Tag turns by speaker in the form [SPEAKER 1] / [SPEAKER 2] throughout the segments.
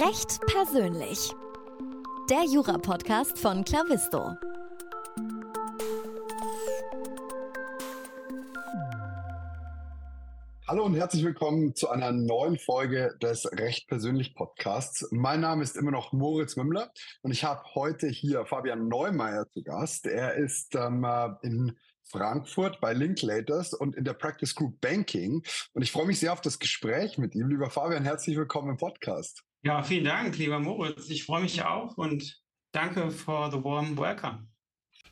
[SPEAKER 1] Recht persönlich. Der Jura-Podcast von Clavisto.
[SPEAKER 2] Hallo und herzlich willkommen zu einer neuen Folge des Recht persönlich Podcasts. Mein Name ist immer noch Moritz Mümmler und ich habe heute hier Fabian Neumeier zu Gast. Er ist ähm, äh, in Frankfurt bei Linklaters und in der Practice Group Banking. Und ich freue mich sehr auf das Gespräch mit ihm. Lieber Fabian, herzlich willkommen im Podcast.
[SPEAKER 3] Ja, vielen Dank, lieber Moritz. Ich freue mich auch und danke for the warm welcome.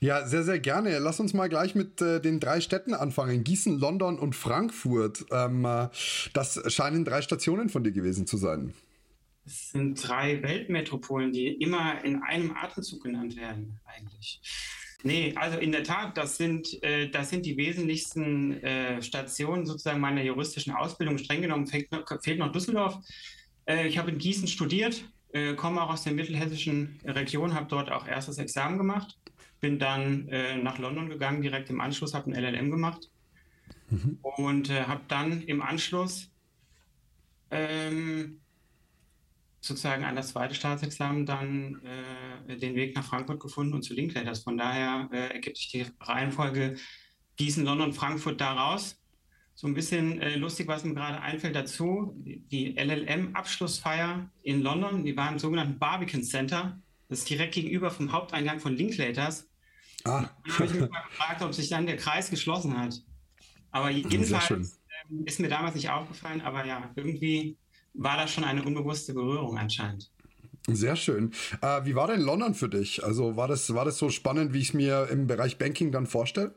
[SPEAKER 2] Ja, sehr, sehr gerne. Lass uns mal gleich mit äh, den drei Städten anfangen. Gießen, London und Frankfurt. Ähm, äh, das scheinen drei Stationen von dir gewesen zu sein.
[SPEAKER 3] Es sind drei Weltmetropolen, die immer in einem Atemzug genannt werden, eigentlich. Nee, also in der Tat, das sind, äh, das sind die wesentlichsten äh, Stationen sozusagen meiner juristischen Ausbildung. Streng genommen fehlt noch, fehlt noch Düsseldorf. Äh, ich habe in Gießen studiert, äh, komme auch aus der mittelhessischen Region, habe dort auch erstes Examen gemacht, bin dann äh, nach London gegangen, direkt im Anschluss, habe ein LLM gemacht mhm. und habe dann im Anschluss ähm, sozusagen an das zweite Staatsexamen dann äh, den Weg nach Frankfurt gefunden und zu Linklaters. Von daher äh, ergibt sich die Reihenfolge Gießen, London, Frankfurt daraus. So ein bisschen äh, lustig, was mir gerade einfällt dazu. Die, LLM-Abschlussfeier in London, die war im sogenannten Barbican Center. Das ist direkt gegenüber vom Haupteingang von Linklaters. Ah. Da habe ich mich mal gefragt, ob sich dann der Kreis geschlossen hat. Aber jedenfalls ähm, ist mir damals nicht aufgefallen, aber ja, irgendwie war das schon eine unbewusste Berührung anscheinend.
[SPEAKER 2] Sehr schön. Äh, wie war denn London für dich? Also war das, war das so spannend, wie ich es mir im Bereich Banking dann vorstelle?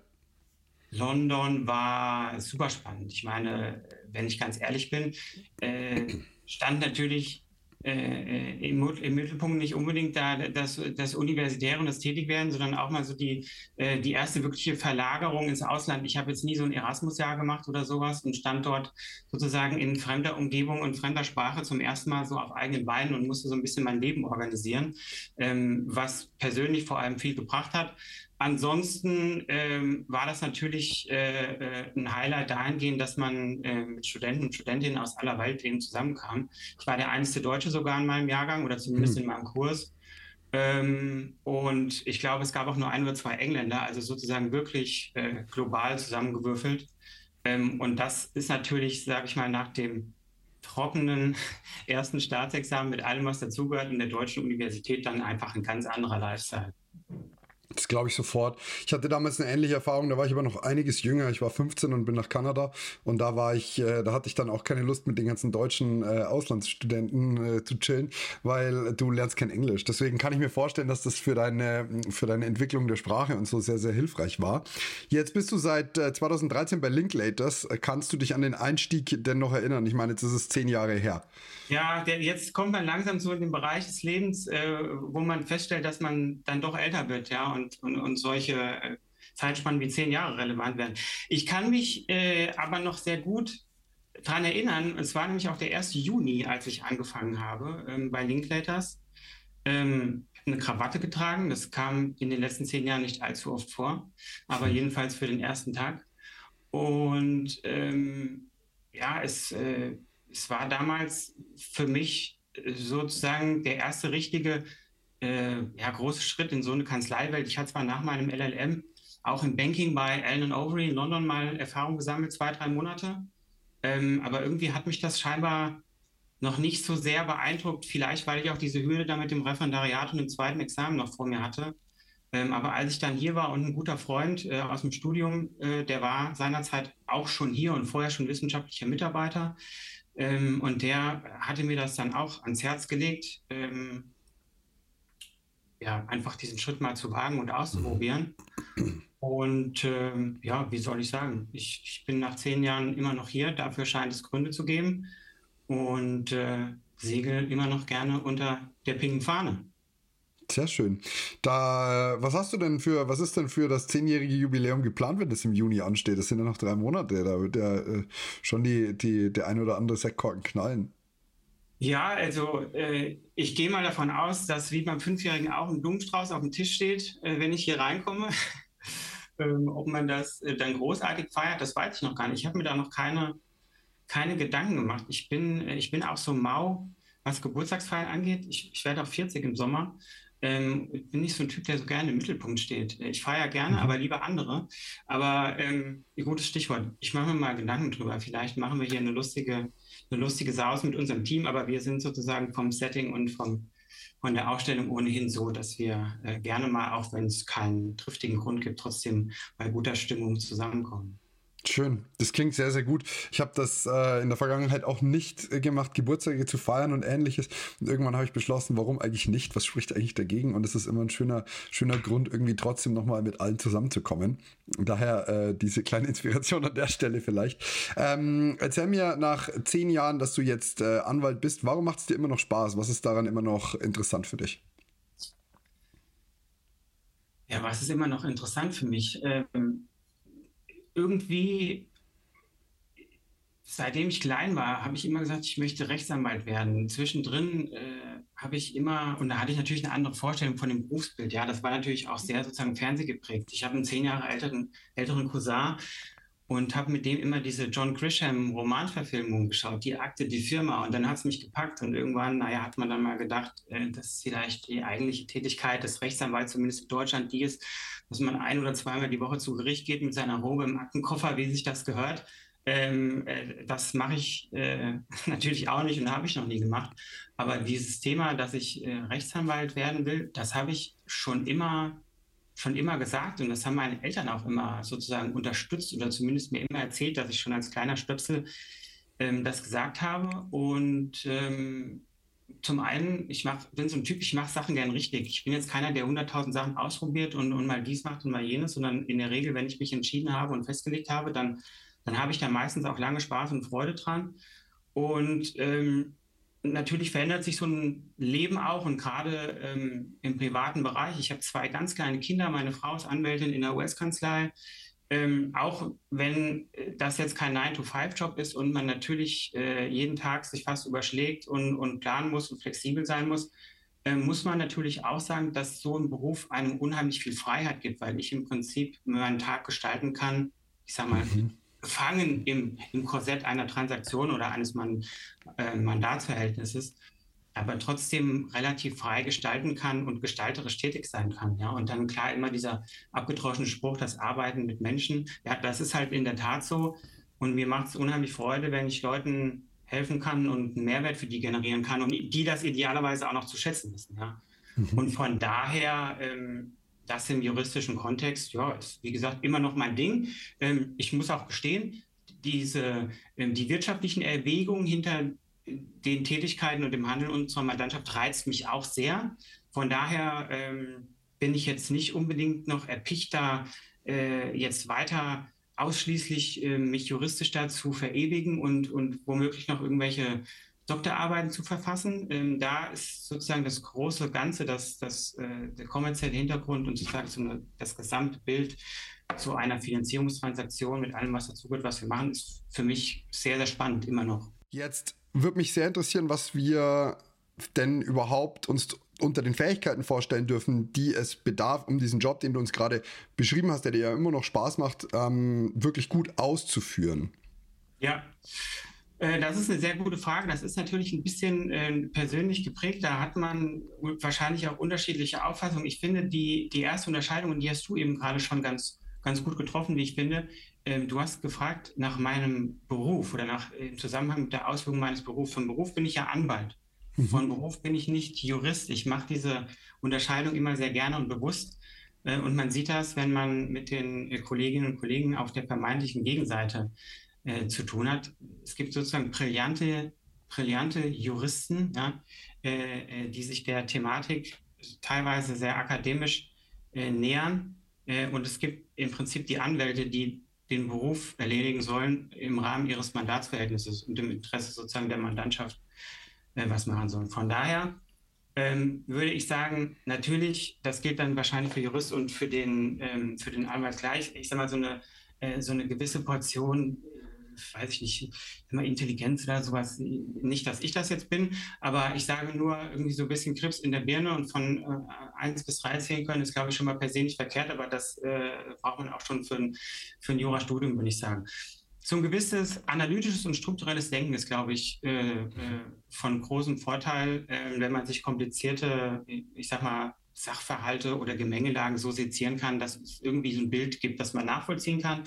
[SPEAKER 3] London war super spannend. Ich meine, wenn ich ganz ehrlich bin, äh, stand natürlich äh, im, im, Mittelpunkt nicht unbedingt da das, das Universitäre und das Tätigwerden, sondern auch mal so die, äh, die erste wirkliche Verlagerung ins Ausland. Ich habe jetzt nie so ein Erasmus-Jahr gemacht oder sowas und stand dort sozusagen in fremder Umgebung und fremder Sprache zum ersten Mal so auf eigenen Beinen und musste so ein bisschen mein Leben organisieren, ähm, was persönlich vor allem viel gebracht hat. Ansonsten ähm, war das natürlich äh, äh, ein Highlight dahingehend, dass man äh, mit Studenten und Studentinnen aus aller Welt eben zusammenkam. Ich war der einzige Deutsche sogar in meinem Jahrgang oder zumindest mhm. in meinem Kurs. Ähm, und ich glaube, es gab auch nur ein oder zwei Engländer, also sozusagen wirklich äh, global zusammengewürfelt. Ähm, und das ist natürlich, sage ich mal, nach dem trockenen ersten Staatsexamen mit allem, was dazugehört in der deutschen Universität, dann einfach ein ganz anderer Lifestyle.
[SPEAKER 2] Das glaube ich sofort. Ich hatte damals eine ähnliche Erfahrung, da war ich aber noch einiges jünger. Ich war 15 und bin nach Kanada und da war ich, äh, da hatte ich dann auch keine Lust mit den ganzen deutschen äh, Auslandsstudenten äh, zu chillen, weil du lernst kein Englisch. Deswegen kann ich mir vorstellen, dass das für deine, für deine Entwicklung der Sprache und so sehr, sehr hilfreich war. Jetzt bist du seit 2013 äh, bei Linklaters. Kannst du dich an den Einstieg denn noch erinnern? Ich meine, jetzt ist es zehn Jahre her.
[SPEAKER 3] Ja, der, jetzt kommt man langsam so in den Bereich des Lebens, äh, wo man feststellt, dass man dann doch älter wird, ja, und, und, und solche äh, Zeitspannen wie zehn Jahre relevant werden. Ich kann mich äh, aber noch sehr gut daran erinnern, es war nämlich auch der 1. Juni, als ich angefangen habe ähm, bei Linklaters. Ähm, eine Krawatte getragen, das kam in den letzten zehn Jahren nicht allzu oft vor, aber hm. jedenfalls für den ersten Tag. Und ähm, ja, es äh, es war damals für mich äh, sozusagen der erste richtige äh, ja, große Schritt in so eine Kanzleiwelt. Ich hatte zwar nach meinem LLM auch im Banking bei Allen Overy in London mal Erfahrung gesammelt, zwei, drei Monate. Ähm, aber irgendwie hat mich das scheinbar noch nicht so sehr beeindruckt. Vielleicht, weil ich auch diese Hürde da mit dem Referendariat und dem zweiten Examen noch vor mir hatte. Ähm, aber als ich dann hier war und ein guter Freund äh, aus dem Studium, äh, der war seinerzeit auch schon hier und vorher schon wissenschaftlicher Mitarbeiter, ähm, und der hatte mir das dann auch ans Herz gelegt, ähm, ja, einfach diesen Schritt mal zu wagen und auszuprobieren. Und ähm, ja, wie soll ich sagen? Ich, ich, bin nach zehn Jahren immer noch hier. Dafür scheint es Gründe zu geben. Und äh, segel immer noch gerne unter der pinken Fahne.
[SPEAKER 2] Sehr schön. Da, was hast du denn für, was ist denn für das zehnjährige Jubiläum geplant, wenn das im Juni ansteht? Das sind ja noch drei Monate. Da wird ja äh, schon die, die, der ein oder andere Sektkorken knallen.
[SPEAKER 3] Ja, also äh, ich gehe mal davon aus, dass wie beim Fünfjährigen auch ein Blumenstrauß auf dem Tisch steht, äh, wenn ich hier reinkomme. ähm, ob man das äh, dann großartig feiert, das weiß ich noch gar nicht. Ich habe mir da noch keine, keine Gedanken gemacht. Ich bin, äh, ich bin auch so mau was Geburtstagsfeiern angeht. Ich, ich werde auch 40 im Sommer. Ähm, ich bin nicht so ein Typ, der so gerne im Mittelpunkt steht. Ich feiere gerne, mhm. aber lieber andere. Aber ähm, ein gutes Stichwort. Ich mache mir mal Gedanken drüber. Vielleicht machen wir hier eine lustige, eine lustige Saus mit unserem Team, aber wir sind sozusagen vom Setting und vom, von der Ausstellung ohnehin so, dass wir äh, gerne mal, auch wenn es keinen triftigen Grund gibt, trotzdem bei guter Stimmung zusammenkommen.
[SPEAKER 2] Schön, das klingt sehr, sehr gut. Ich habe das äh, in der Vergangenheit auch nicht äh, gemacht, Geburtstage zu feiern und ähnliches. Und irgendwann habe ich beschlossen, warum eigentlich nicht? Was spricht eigentlich dagegen? Und es ist immer ein schöner, schöner Grund, irgendwie trotzdem nochmal mit allen zusammenzukommen. Daher äh, diese kleine Inspiration an der Stelle vielleicht. Ähm, erzähl mir nach zehn Jahren, dass du jetzt äh, Anwalt bist, warum macht es dir immer noch Spaß? Was ist daran immer noch interessant für dich?
[SPEAKER 3] Ja, was ist immer noch interessant für mich? Ähm irgendwie, seitdem ich klein war, habe ich immer gesagt, ich möchte Rechtsanwalt werden. Zwischendrin äh, habe ich immer, und da hatte ich natürlich eine andere Vorstellung von dem Berufsbild. Ja, das war natürlich auch sehr sozusagen fernsehgeprägt. Ich habe einen zehn Jahre älteren, älteren Cousin und habe mit dem immer diese John Grisham Romanverfilmung geschaut, die Akte, die Firma. Und dann hat es mich gepackt und irgendwann, naja, hat man dann mal gedacht, äh, dass vielleicht die eigentliche Tätigkeit des Rechtsanwalts, zumindest in Deutschland, die ist, dass man ein oder zweimal die Woche zu Gericht geht mit seiner Robe im Aktenkoffer, wie sich das gehört. Ähm, äh, das mache ich äh, natürlich auch nicht und habe ich noch nie gemacht. Aber dieses Thema, dass ich äh, Rechtsanwalt werden will, das habe ich schon immer schon immer gesagt und das haben meine Eltern auch immer sozusagen unterstützt oder zumindest mir immer erzählt, dass ich schon als kleiner Stöpsel ähm, das gesagt habe. Und ähm, zum einen, ich mach, bin so ein Typ, ich mache Sachen gern richtig. Ich bin jetzt keiner, der hunderttausend Sachen ausprobiert und, und mal dies macht und mal jenes, sondern in der Regel, wenn ich mich entschieden habe und festgelegt habe, dann, dann habe ich da meistens auch lange Spaß und Freude dran. Und ähm, natürlich verändert sich so ein Leben auch und gerade ähm, im privaten Bereich. Ich habe zwei ganz kleine Kinder, meine Frau ist Anwältin in der US-Kanzlei. Ähm, auch wenn äh, das jetzt kein 9-to-5-Job ist und man natürlich äh, jeden Tag sich fast überschlägt und, und planen muss und flexibel sein muss, äh, muss man natürlich auch sagen, dass so ein Beruf einem unheimlich viel Freiheit gibt, weil ich im Prinzip meinen Tag gestalten kann, ich sage mal, mhm gefangen im, im Korsett einer Transaktion oder eines Man, äh, Mandatsverhältnisses, aber trotzdem relativ frei gestalten kann und gestalterisch tätig sein kann. Ja? Und dann klar immer dieser abgedroschene Spruch, das Arbeiten mit Menschen, ja, das ist halt in der Tat so. Und mir macht es unheimlich Freude, wenn ich Leuten helfen kann und einen Mehrwert für die generieren kann und die das idealerweise auch noch zu schätzen wissen. Ja? Mhm. Und von daher ähm, das im juristischen Kontext, ja, ist wie gesagt immer noch mein Ding. Ähm, ich muss auch gestehen, diese, ähm, die wirtschaftlichen Erwägungen hinter den Tätigkeiten und dem Handeln unserer Mandantschaft reizt mich auch sehr. Von daher ähm, bin ich jetzt nicht unbedingt noch erpichter, äh, jetzt weiter ausschließlich äh, mich juristisch dazu verewigen und, und womöglich noch irgendwelche Doktorarbeiten zu verfassen. Ähm, da ist sozusagen das große Ganze, das, das, äh, der kommerzielle Hintergrund und sozusagen so das Gesamtbild zu einer Finanzierungstransaktion mit allem, was dazugehört, was wir machen, ist für mich sehr, sehr spannend immer noch.
[SPEAKER 2] Jetzt würde mich sehr interessieren, was wir denn überhaupt uns unter den Fähigkeiten vorstellen dürfen, die es bedarf, um diesen Job, den du uns gerade beschrieben hast, der dir ja immer noch Spaß macht, ähm, wirklich gut auszuführen.
[SPEAKER 3] Ja, das ist eine sehr gute Frage. Das ist natürlich ein bisschen äh, persönlich geprägt. Da hat man wahrscheinlich auch unterschiedliche Auffassungen. Ich finde, die, die erste Unterscheidung, und die hast du eben gerade schon ganz, ganz gut getroffen, wie ich finde. Ähm, du hast gefragt nach meinem Beruf oder nach im Zusammenhang mit der Ausführung meines Berufs. Von Beruf bin ich ja Anwalt. Mhm. Von Beruf bin ich nicht Jurist. Ich mache diese Unterscheidung immer sehr gerne und bewusst. Äh, und man sieht das, wenn man mit den äh, Kolleginnen und Kollegen auf der vermeintlichen Gegenseite äh, zu tun hat. Es gibt sozusagen brillante, brillante Juristen, ja, äh, äh, die sich der Thematik teilweise sehr akademisch äh, nähern. Äh, und es gibt im Prinzip die Anwälte, die den Beruf erledigen sollen im Rahmen ihres Mandatsverhältnisses und im Interesse sozusagen der Mandantschaft was machen sollen. Von daher ähm, würde ich sagen, natürlich, das gilt dann wahrscheinlich für Jurist und für den, ähm, für den Anwalt gleich. Ich sage mal, so eine, äh, so eine gewisse Portion weiß ich nicht, immer Intelligenz oder sowas. Nicht, dass ich das jetzt bin, aber ich sage nur irgendwie so ein bisschen Krebs in der Birne und von äh, 1 bis 3 zählen können, ist, glaube ich, schon mal per se nicht verkehrt, aber das äh, braucht man auch schon für ein, für ein Jurastudium, würde ich sagen. so ein gewisses analytisches und strukturelles Denken ist, glaube ich, äh, äh, von großem Vorteil, äh, wenn man sich komplizierte, ich sag mal, Sachverhalte oder Gemengelagen so sezieren kann, dass es irgendwie so ein Bild gibt, das man nachvollziehen kann.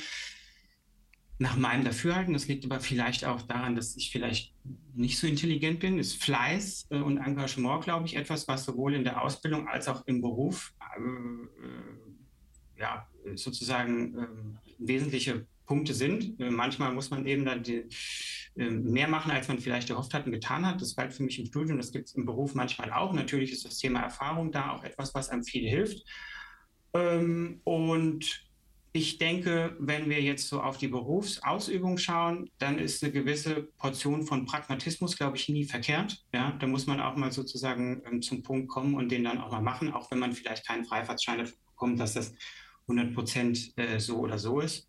[SPEAKER 3] Nach meinem Dafürhalten, das liegt aber vielleicht auch daran, dass ich vielleicht nicht so intelligent bin, ist Fleiß äh, und Engagement, glaube ich, etwas, was sowohl in der Ausbildung als auch im Beruf äh, äh ja, sozusagen äh, wesentliche Punkte sind. Äh, manchmal muss man eben dann die, mehr machen, als man vielleicht gehofft hat und getan hat. Das galt für mich im Studium, das gibt es im Beruf manchmal auch. Natürlich ist das Thema Erfahrung da auch etwas, was einem viel hilft. Ähm, und ich denke, wenn wir jetzt so auf die Berufsausübung schauen, dann ist eine gewisse Portion von Pragmatismus, glaube ich, nie verkehrt. Ja, da muss man auch mal sozusagen ähm, zum Punkt kommen und den dann auch mal machen, auch wenn man vielleicht keinen Freifahrtschein bekommt, dass das 100 Prozent äh, so oder so ist.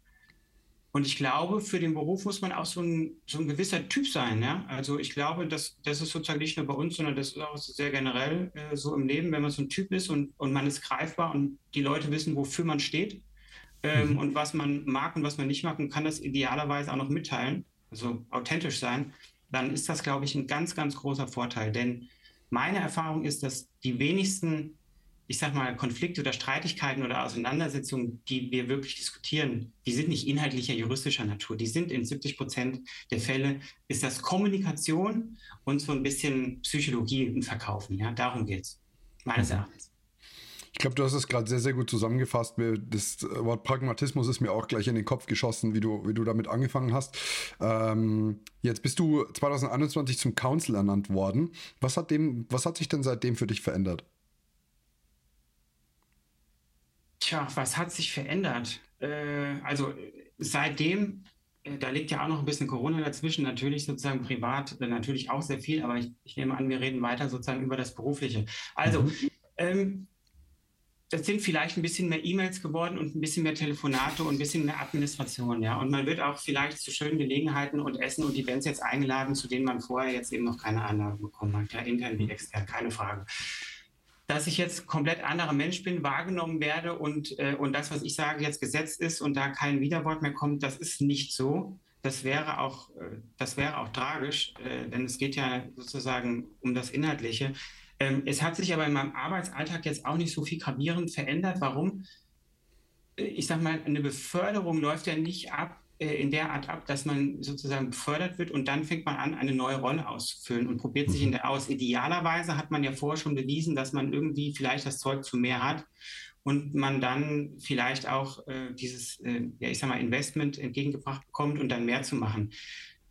[SPEAKER 3] Und ich glaube, für den Beruf muss man auch so ein, so ein gewisser Typ sein. Ja? Also ich glaube, dass das ist sozusagen nicht nur bei uns, sondern das ist auch sehr generell äh, so im Leben, wenn man so ein Typ ist und, und man ist greifbar und die Leute wissen, wofür man steht ähm, mhm. und was man mag und was man nicht mag und kann das idealerweise auch noch mitteilen, also authentisch sein, dann ist das, glaube ich, ein ganz, ganz großer Vorteil. Denn meine Erfahrung ist, dass die wenigsten ich sag mal, Konflikte oder Streitigkeiten oder Auseinandersetzungen, die wir wirklich diskutieren, die sind nicht inhaltlicher juristischer Natur. Die sind in 70 Prozent der Fälle, ist das Kommunikation und so ein bisschen Psychologie und Verkaufen. Ja, darum geht es, meines mhm. Erachtens.
[SPEAKER 2] Ich glaube, du hast es gerade sehr, sehr gut zusammengefasst. Das Wort Pragmatismus ist mir auch gleich in den Kopf geschossen, wie du, wie du damit angefangen hast. Ähm, jetzt bist du 2021 zum Council ernannt worden. Was hat, dem, was hat sich denn seitdem für dich verändert?
[SPEAKER 3] Tja, was hat sich verändert? Äh, also seitdem, äh, da liegt ja auch noch ein bisschen Corona dazwischen, natürlich sozusagen privat, äh, natürlich auch sehr viel, aber ich, ich, nehme an, wir reden weiter sozusagen über das Berufliche. Also, mhm. ähm, das sind vielleicht ein bisschen mehr E-Mails geworden und ein bisschen mehr Telefonate und ein bisschen mehr Administration, ja. Und man wird auch vielleicht zu schönen Gelegenheiten und Essen und Events jetzt eingeladen, zu denen man vorher jetzt eben noch keine Einladung bekommen hat, ja, intern wie extern, keine Frage dass ich jetzt komplett anderer Mensch bin, wahrgenommen werde und, äh, und das, was ich sage, jetzt gesetzt ist und da kein Widerwort mehr kommt, das ist nicht so. Das wäre auch, äh, das wäre auch tragisch, äh, denn es geht ja sozusagen um das Inhaltliche. Ähm, es hat sich aber in meinem Arbeitsalltag jetzt auch nicht so viel gravierend verändert. Warum? Äh, ich sage mal, eine Beförderung läuft ja nicht ab äh, in der Art ab, dass man sozusagen befördert wird und dann fängt man an, eine neue Rolle auszufüllen und probiert sich in mhm. der aus. Idealerweise hat man ja vorher schon bewiesen, dass man irgendwie vielleicht das Zeug zu mehr hat und man dann vielleicht auch äh, dieses, äh, ja, ich sag mal, Investment entgegengebracht bekommt und dann mehr zu machen.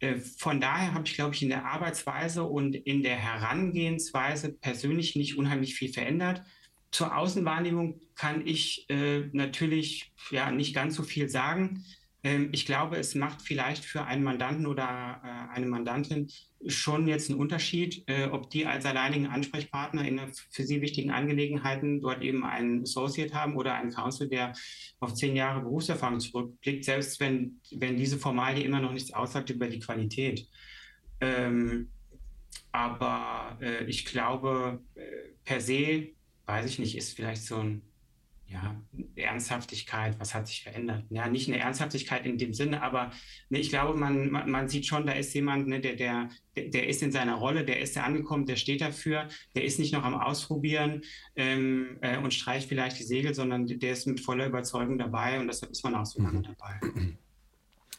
[SPEAKER 3] Äh, von daher habe ich, glaube ich, in der Arbeitsweise und in der Herangehensweise persönlich nicht unheimlich viel verändert. Zur Außenwahrnehmung kann ich äh, natürlich ja nicht ganz so viel sagen. Ähm, ich glaube, es macht vielleicht für einen Mandanten oder äh, eine Mandantin schon jetzt einen Unterschied, äh, ob die als alleinigen Ansprechpartner in für sie wichtigen Angelegenheiten dort eben einen Associate haben oder einen Counsel, der auf zehn Jahre Berufserfahrung zurückblickt, selbst wenn, wenn diese Formalie immer noch nichts aussagt über die Qualität. Ähm, aber äh, ich glaube, per se, weiß ich nicht, ist vielleicht so ein ja, Ernsthaftigkeit, was hat sich verändert? Ja, nicht eine Ernsthaftigkeit in dem Sinne, aber ne, ich glaube, man, man, man, sieht schon, da ist jemand, ne, der, der, der ist in seiner Rolle, der ist da angekommen, der steht dafür, der ist nicht noch am Ausprobieren ähm, äh, und streicht vielleicht die Segel, sondern der ist mit voller Überzeugung dabei und deshalb ist man auch so lange mhm. dabei.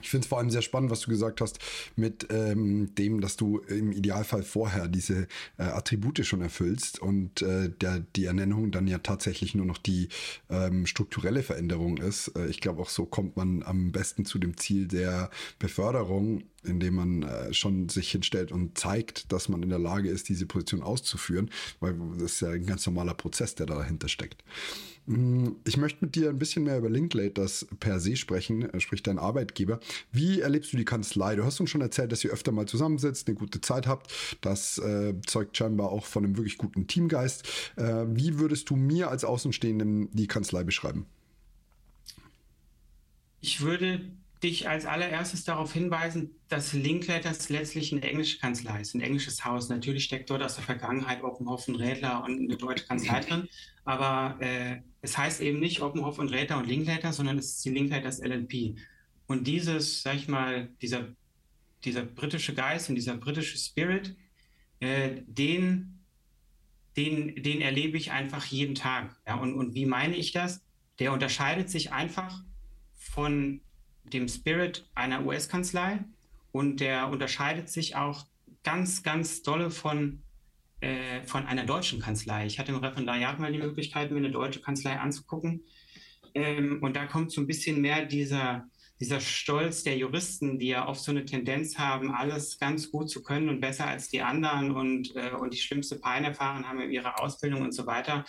[SPEAKER 2] Ich finde es vor allem sehr spannend, was du gesagt hast, mit ähm, dem, dass du im Idealfall vorher diese äh, Attribute schon erfüllst und äh, der, die Ernennung dann ja tatsächlich nur noch die ähm, strukturelle Veränderung ist. Äh, ich glaube, auch so kommt man am besten zu dem Ziel der Beförderung, indem man äh, schon sich hinstellt und zeigt, dass man in der Lage ist, diese Position auszuführen, weil das ist ja ein ganz normaler Prozess, der dahinter steckt. Mm, ich möchte mit dir ein bisschen mehr über Linklaters per se sprechen, äh, sprich dein Arbeitgeber. Wie erlebst du die Kanzlei? Du hast uns schon erzählt, dass ihr öfter mal zusammensitzt, eine gute Zeit habt. Das äh, zeugt scheinbar auch von einem wirklich guten Teamgeist. Äh, wie würdest du mir als Außenstehenden die Kanzlei beschreiben?
[SPEAKER 3] Ich würde dich als allererstes darauf hinweisen, dass Linklaters letztlich eine englische Kanzlei ist, ein englisches Haus. Natürlich steckt dort aus der Vergangenheit Oppenhoff und Rädler und eine deutsche Kanzlei drin, aber äh, es heißt eben nicht Oppenhoff und Rädler und Linklater, sondern es ist die Linklaters LLP. Und dieses, sag ich mal, dieser, dieser britische Geist und dieser britische Spirit, äh, den, den, den erlebe ich einfach jeden Tag. Ja? Und, und wie meine ich das? Der unterscheidet sich einfach von dem Spirit einer US-Kanzlei und der unterscheidet sich auch ganz, ganz dolle von, äh, von einer deutschen Kanzlei. Ich hatte im Referendariat mal die Möglichkeit, mir eine deutsche Kanzlei anzugucken. Ähm, und da kommt so ein bisschen mehr dieser, dieser Stolz der Juristen, die ja oft so eine Tendenz haben, alles ganz gut zu können und besser als die anderen und, äh, und die schlimmste Pein erfahren haben in ihrer Ausbildung und so weiter.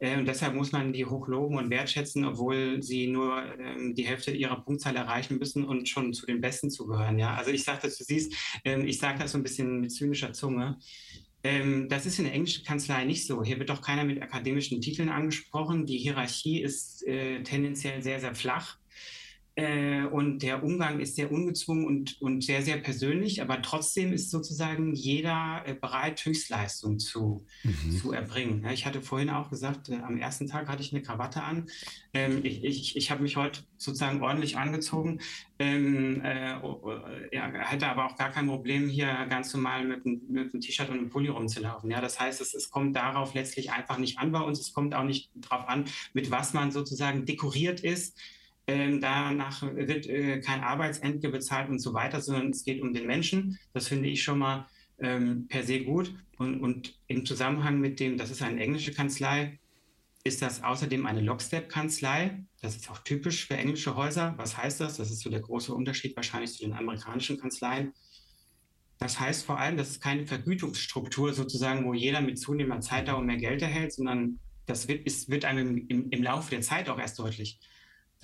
[SPEAKER 3] Äh, und deshalb muss man die hochloben und wertschätzen, obwohl sie nur äh, die Hälfte ihrer Punktzahl erreichen müssen und schon zu den Besten zugehören. Ja? Also ich sage das, du siehst, ähm, ich sage das so ein bisschen mit zynischer Zunge. Ähm, das ist in der englischen Kanzlei nicht so. Hier wird doch keiner mit akademischen Titeln angesprochen. Die Hierarchie ist äh, tendenziell sehr, sehr flach. Äh, und der Umgang ist sehr ungezwungen und, und sehr, sehr persönlich, aber trotzdem ist sozusagen jeder äh, bereit, Höchstleistung zu, mhm. zu erbringen. Ja, ich hatte vorhin auch gesagt, äh, am ersten Tag hatte ich eine Krawatte an. Ähm, ich ich, ich habe mich heute sozusagen ordentlich angezogen, ähm, äh, ja, hätte aber auch gar kein Problem, hier ganz normal mit, mit einem T-Shirt und einem Pulli rumzulaufen. Ja, das heißt, es, es kommt darauf letztlich einfach nicht an bei uns. Es kommt auch nicht darauf an, mit was man sozusagen dekoriert ist ähm, danach wird äh, kein Arbeitsentgelt bezahlt und so weiter, sondern es geht um den Menschen. Das finde ich schon mal ähm, per se gut. Und, und, im Zusammenhang mit dem, das ist eine englische Kanzlei, ist das außerdem eine Lockstep-Kanzlei. Das ist auch typisch für englische Häuser. Was heißt das? Das ist so der große Unterschied wahrscheinlich zu den amerikanischen Kanzleien. Das heißt vor allem, das ist keine Vergütungsstruktur sozusagen, wo jeder mit zunehmender Zeitdauer mehr Geld erhält, sondern das wird, ist, wird einem im, im Laufe der Zeit auch erst deutlich.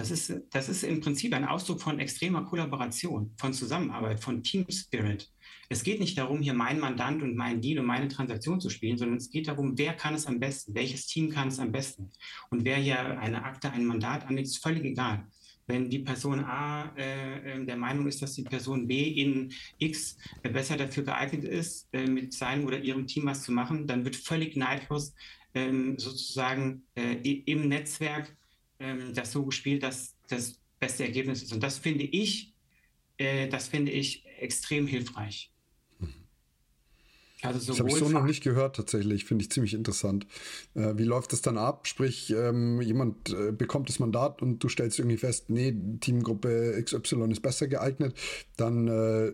[SPEAKER 3] Das ist, das ist im Prinzip ein Ausdruck von extremer Kollaboration, von Zusammenarbeit, von Team Spirit. Es geht nicht darum, hier mein Mandant und mein Deal und meine Transaktion zu spielen, sondern es geht darum, wer kann es am besten, welches Team kann es am besten. Und wer hier eine Akte, ein Mandat annimmt, ist völlig egal. Wenn die Person A äh, äh, der Meinung ist, dass die Person B in X äh, besser dafür geeignet ist, äh, mit seinem oder ihrem Team was zu machen, dann wird völlig neidlos ähm, sozusagen äh, im Netzwerk ähm, das so gespielt, dass das beste Ergebnis ist. Und das finde ich, äh, das finde ich extrem hilfreich.
[SPEAKER 2] Also das habe ich so noch nicht gehört tatsächlich, finde ich ziemlich interessant. Äh, wie läuft das dann ab? Sprich, ähm, jemand äh, bekommt das Mandat und du stellst irgendwie fest, nee, Teamgruppe XY ist besser geeignet, dann äh,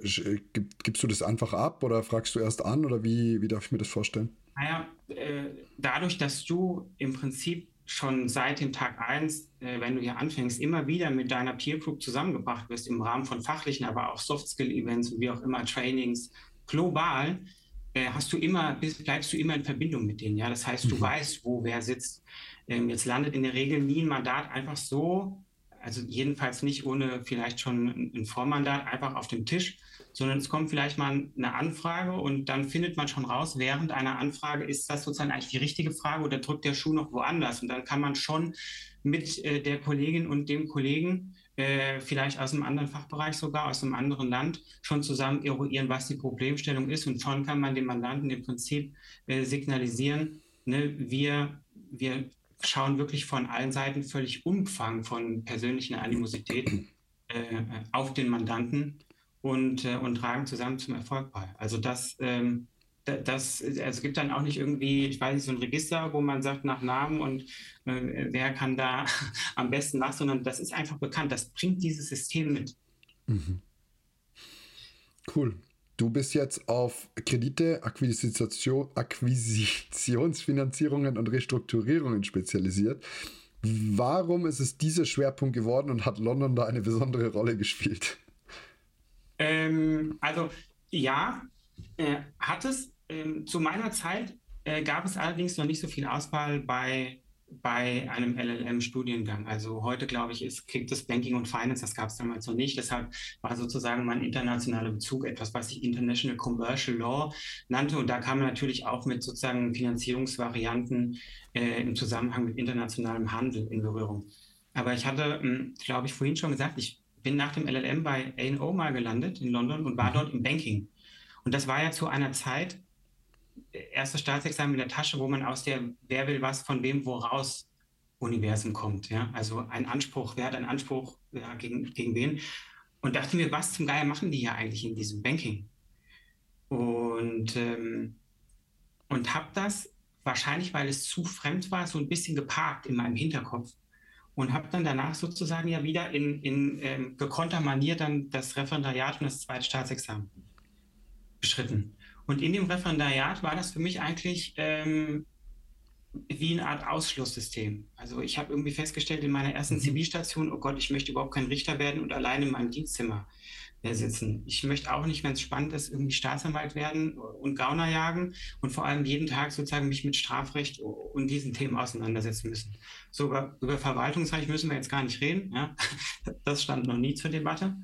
[SPEAKER 2] gib, gibst du das einfach ab oder fragst du erst an oder wie, wie darf ich mir das vorstellen?
[SPEAKER 3] Naja, äh, dadurch, dass du im Prinzip schon seit dem Tag eins, äh, wenn du hier anfängst, immer wieder mit deiner Peer Group zusammengebracht wirst im Rahmen von fachlichen, aber auch Soft Skill Events und wie auch immer Trainings global, äh, hast du immer, bleibst du immer in Verbindung mit denen. Ja, das heißt, du mhm. weißt, wo wer sitzt. Ähm, jetzt landet in der Regel nie ein Mandat einfach so, also jedenfalls nicht ohne vielleicht schon ein Vormandat einfach auf dem Tisch, sondern es kommt vielleicht mal eine Anfrage und dann findet man schon raus, während einer Anfrage ist das sozusagen eigentlich die richtige Frage oder drückt der Schuh noch woanders. Und dann kann man schon mit äh, der Kollegin und dem Kollegen, äh, vielleicht aus einem anderen Fachbereich sogar, aus einem anderen Land, schon zusammen eruieren, was die Problemstellung ist. Und schon kann man dem Mandanten im Prinzip äh, signalisieren, ne, wir, wir schauen wirklich von allen Seiten völlig unbefangen von persönlichen Animositäten äh, auf den Mandanten und, äh, und tragen zusammen zum Erfolg bei. Also das, ähm, das, also es gibt dann auch nicht irgendwie, ich weiß nicht, so ein Register, wo man sagt nach Namen und äh, wer kann da am besten was, sondern das ist einfach bekannt. Das bringt dieses System mit. Mhm.
[SPEAKER 2] Cool. Du bist jetzt auf Kredite, Akquisition, Akquisitionsfinanzierungen und Restrukturierungen spezialisiert. Warum ist es dieser Schwerpunkt geworden und hat London da eine besondere Rolle gespielt?
[SPEAKER 3] Ähm, also ja, äh, hat es. Ähm, zu meiner Zeit äh, gab es allerdings noch nicht so viel Auswahl bei, bei einem LLM-Studiengang. Also heute, glaube ich, ist, kriegt das Banking und Finance, das gab es damals noch nicht. Deshalb war sozusagen mein internationaler Bezug etwas, was ich International Commercial Law nannte. Und da kam man natürlich auch mit sozusagen Finanzierungsvarianten äh, im Zusammenhang mit internationalem Handel in Berührung. Aber ich hatte, hm, glaube ich, vorhin schon gesagt, ich bin nach dem LLM bei A&O mal gelandet in London und war mhm. dort im Banking. Und das war ja zu einer Zeit, äh, erstes Staatsexamen in der Tasche, wo man aus der Wer will was von wem woraus Universum kommt. Ja? Also ein Anspruch, wer hat einen Anspruch ja, gegen, gegen wen? und dachte mir, was zum Geier machen die hier eigentlich in diesem Banking? Und, ähm, und habe das wahrscheinlich, weil es zu fremd war, so ein bisschen geparkt in meinem Hinterkopf und habe dann danach sozusagen ja wieder in, in ähm, gekonnter Manier dann das Referendariat und das zweite Staatsexamen beschritten. Und in dem Referendariat war das für mich eigentlich ähm, wie eine Art Ausschlusssystem. Also ich habe irgendwie festgestellt in meiner ersten mhm. Zivilstation, oh Gott, ich möchte überhaupt kein Richter werden und allein in meinem Dienstzimmer sitzen. Ich möchte auch nicht, wenn es spannend ist, irgendwie Staatsanwalt werden und Gauner jagen und vor allem jeden Tag sozusagen mich mit Strafrecht und diesen Themen auseinandersetzen müssen. So über, über Verwaltungsrecht müssen wir jetzt gar nicht reden. Ja? Das stand noch nie zur Debatte.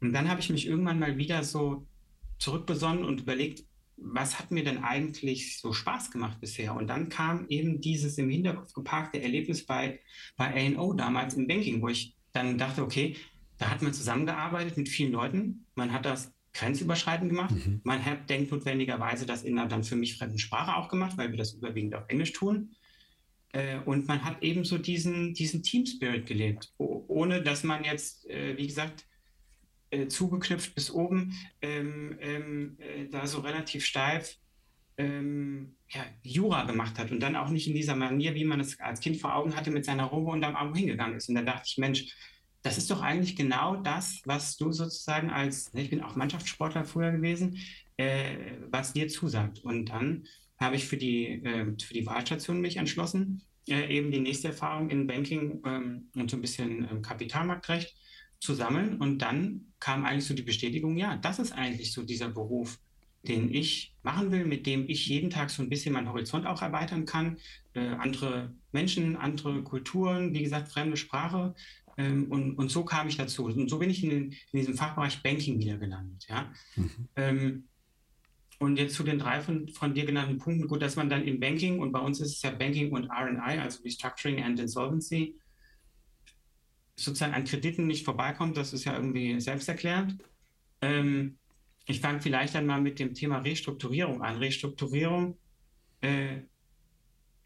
[SPEAKER 3] Und dann habe ich mich irgendwann mal wieder so zurückbesonnen und überlegt, was hat mir denn eigentlich so Spaß gemacht bisher? Und dann kam eben dieses im Hinterkopf geparkte Erlebnis bei, bei A&O damals im Banking, wo ich dann dachte, okay, da hat man zusammengearbeitet mit vielen Leuten. Man hat das grenzüberschreitend gemacht. Mhm. Man hat denkt notwendigerweise das in einer dann für mich fremden Sprache auch gemacht, weil wir das überwiegend auf Englisch tun. Äh, und man hat eben so diesen, diesen Team Spirit gelebt, ohne dass man jetzt, äh, wie gesagt, äh, zugeknüpft bis oben, ähm, ähm, äh, da so relativ steif ähm, ja, Jura gemacht hat und dann auch nicht in dieser Manier, wie man es als Kind vor Augen hatte, mit seiner Robe unterm Arm hingegangen ist. Und da dachte ich, Mensch, das ist doch eigentlich genau das, was du sozusagen als, ne, ich bin auch Mannschaftssportler früher gewesen, äh, was dir zusagt. Und dann habe ich für die, äh, für die Wahlstation mich entschlossen, äh, eben die nächste Erfahrung in Banking ähm, und so ein bisschen ähm, Kapitalmarktrecht zu sammeln. Und dann kam eigentlich so die Bestätigung, ja, das ist eigentlich so dieser Beruf, den ich machen will, mit dem ich jeden Tag so ein bisschen meinen Horizont auch erweitern kann. Äh, andere Menschen, andere Kulturen, wie gesagt, fremde Sprache. Ähm, und, und so kam ich dazu. Und so bin ich in, den, in diesem Fachbereich Banking wieder gelandet. Ja? Mhm. Ähm, und jetzt zu den drei von, von dir genannten Punkten. Gut, dass man dann im Banking, und bei uns ist es ja Banking und RI, also Restructuring and Insolvency, sozusagen an Krediten nicht vorbeikommt, das ist ja irgendwie selbsterklärend. Ähm, ich fange vielleicht dann mal mit dem Thema Restrukturierung an. Restrukturierung äh,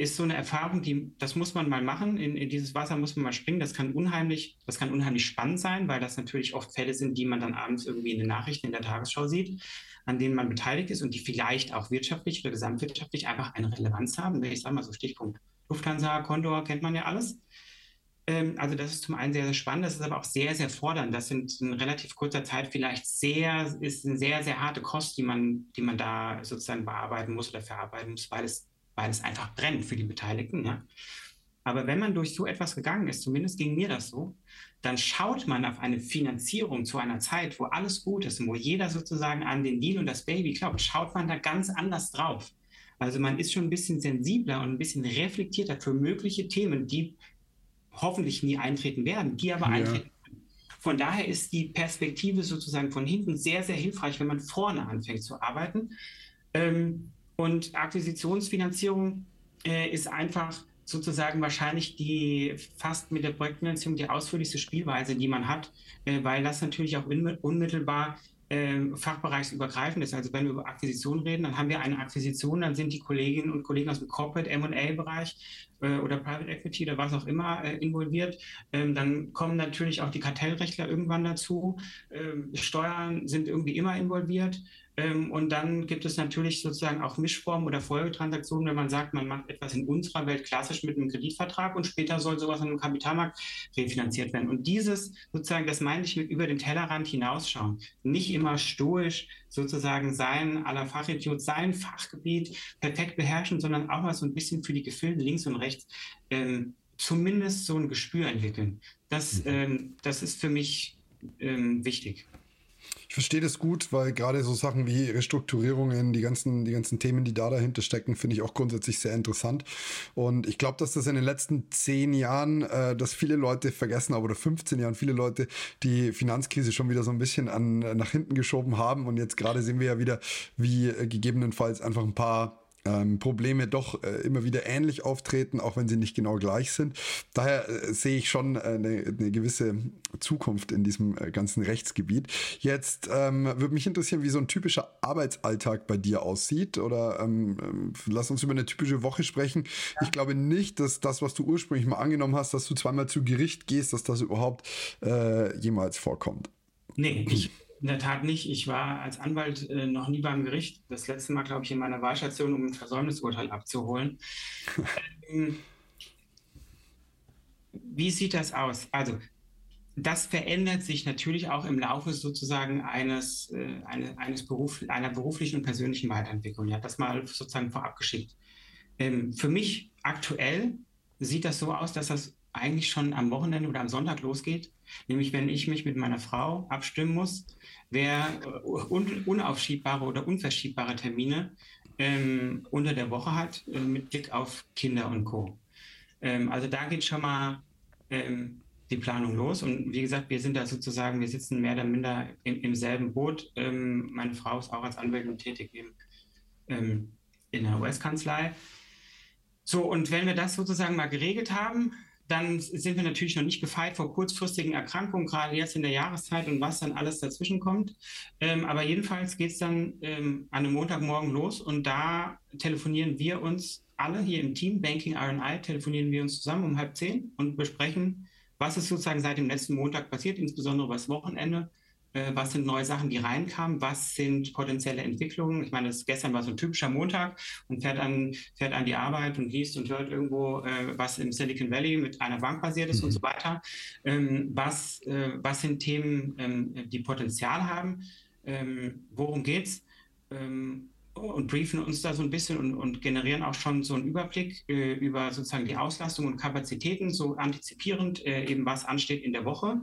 [SPEAKER 3] ist so eine Erfahrung, die, das muss man mal machen. In, in, dieses Wasser muss man mal springen. Das kann unheimlich, das kann unheimlich spannend sein, weil das natürlich oft Fälle sind, die man dann abends irgendwie in den Nachrichten in der Tagesschau sieht, an denen man beteiligt ist und die vielleicht auch wirtschaftlich oder gesamtwirtschaftlich einfach eine Relevanz haben. Ich sage mal so Stichpunkt Lufthansa, Condor kennt man ja alles. Ähm, also das ist zum einen sehr, sehr spannend, das ist aber auch sehr, sehr fordernd. Das sind in relativ kurzer Zeit vielleicht sehr, ist eine sehr, sehr harte Kost, die man, die man da sozusagen bearbeiten muss oder verarbeiten muss, weil es, weil es einfach brennt für die Beteiligten. Ja. Aber wenn man durch so etwas gegangen ist, zumindest ging mir das so, dann schaut man auf eine Finanzierung zu einer Zeit, wo alles gut ist und wo jeder sozusagen an den Deal und das Baby glaubt, schaut man da ganz anders drauf. Also man ist schon ein bisschen sensibler und ein bisschen reflektierter für mögliche Themen, die hoffentlich nie eintreten werden, die aber ja. eintreten. Von daher ist die Perspektive sozusagen von hinten sehr, sehr hilfreich, wenn man vorne anfängt zu arbeiten. Ähm, und Akquisitionsfinanzierung äh, ist einfach sozusagen wahrscheinlich die fast mit der Projektfinanzierung die ausführlichste Spielweise, die man hat, äh, weil das natürlich auch unmittelbar äh, fachbereichsübergreifend ist. Also wenn wir über Akquisition reden, dann haben wir eine Akquisition, dann sind die Kolleginnen und Kollegen aus dem Corporate M&A-Bereich äh, oder Private Equity oder was auch immer äh, involviert. Ähm, dann kommen natürlich auch die Kartellrechtler irgendwann dazu. Ähm, Steuern sind irgendwie immer involviert. Ähm, und dann gibt es natürlich sozusagen auch Mischformen oder Folgetransaktionen, wenn man sagt, man macht etwas in unserer Welt klassisch mit einem Kreditvertrag und später soll sowas an einem Kapitalmarkt refinanziert werden. Und dieses sozusagen, das meine ich mit über den Tellerrand hinausschauen. Nicht immer stoisch sozusagen sein aller Fachidiot, sein Fachgebiet perfekt beherrschen, sondern auch mal so ein bisschen für die Gefilde links und rechts ähm, zumindest so ein Gespür entwickeln. Das, mhm. ähm, das ist für mich ähm, wichtig.
[SPEAKER 2] Ich verstehe das gut, weil gerade so Sachen wie Restrukturierungen, die ganzen, die ganzen Themen, die da dahinter stecken, finde ich auch grundsätzlich sehr interessant. Und ich glaube, dass das in den letzten zehn Jahren, äh, dass viele Leute vergessen haben, oder 15 Jahren, viele Leute die Finanzkrise schon wieder so ein bisschen an, nach hinten geschoben haben. Und jetzt gerade sehen wir ja wieder, wie äh, gegebenenfalls einfach ein paar ähm, Probleme doch äh, immer wieder ähnlich auftreten, auch wenn sie nicht genau gleich sind. Daher äh, sehe ich schon äh, eine, eine, gewisse Zukunft in diesem äh, ganzen Rechtsgebiet. Jetzt ähm, würde mich interessieren, wie so ein typischer Arbeitsalltag bei dir aussieht. Oder ähm, ähm, lass uns über eine typische Woche sprechen. Ja. Ich glaube nicht, dass das, was du ursprünglich mal angenommen hast, dass du zweimal zu Gericht gehst, dass das überhaupt äh, jemals vorkommt.
[SPEAKER 3] Nee, ich in der Tat nicht. Ich war als Anwalt äh, noch nie beim Gericht. Das letzte Mal, glaube ich, in meiner Wahlstation, um ein Versäumnisurteil abzuholen. ähm, wie sieht das aus? Also, das verändert sich natürlich auch im Laufe sozusagen eines, äh, eine, eines Beruf, einer beruflichen und persönlichen Weiterentwicklung. Ja, das mal sozusagen vorab geschickt. Ähm, für mich aktuell sieht das so aus, dass das eigentlich schon am Wochenende oder am Sonntag losgeht. Nämlich, wenn ich mich mit meiner Frau abstimmen muss, wer äh, un unaufschiebbare oder unverschiebbare Termine ähm, unter der Woche hat, äh, mit Blick auf Kinder und Co. Ähm, also da geht schon mal ähm, die Planung los. Und wie gesagt, wir sind da sozusagen, wir sitzen mehr oder minder im, im selben Boot. Ähm, meine Frau ist auch als Anwältin tätig im, ähm, in der US-Kanzlei. So, und wenn wir das sozusagen mal geregelt haben, dann sind wir natürlich noch nicht gefeit vor kurzfristigen Erkrankungen, gerade jetzt in der Jahreszeit und was dann alles dazwischen kommt. Ähm, aber jedenfalls geht es dann ähm, an einem Montagmorgen los und da telefonieren wir uns alle hier im Team Banking RNI, telefonieren wir uns zusammen um halb zehn und besprechen, was ist sozusagen seit dem letzten Montag passiert, insbesondere was Wochenende. Äh, was sind neue Sachen, die reinkamen? Was sind potenzielle Entwicklungen? Ich meine, das, gestern war so ein typischer Montag und fährt an, fährt an die Arbeit und liest und hört irgendwo, äh, was im Silicon Valley mit einer Bank basiert ist mhm. und so weiter. Ähm, was, äh, was sind Themen, ähm, die Potenzial haben? Ähm, worum geht's? Ähm, und briefen uns da so ein bisschen und, und generieren auch schon so einen Überblick äh, über sozusagen die Auslastung und Kapazitäten, so antizipierend äh, eben was ansteht in der Woche.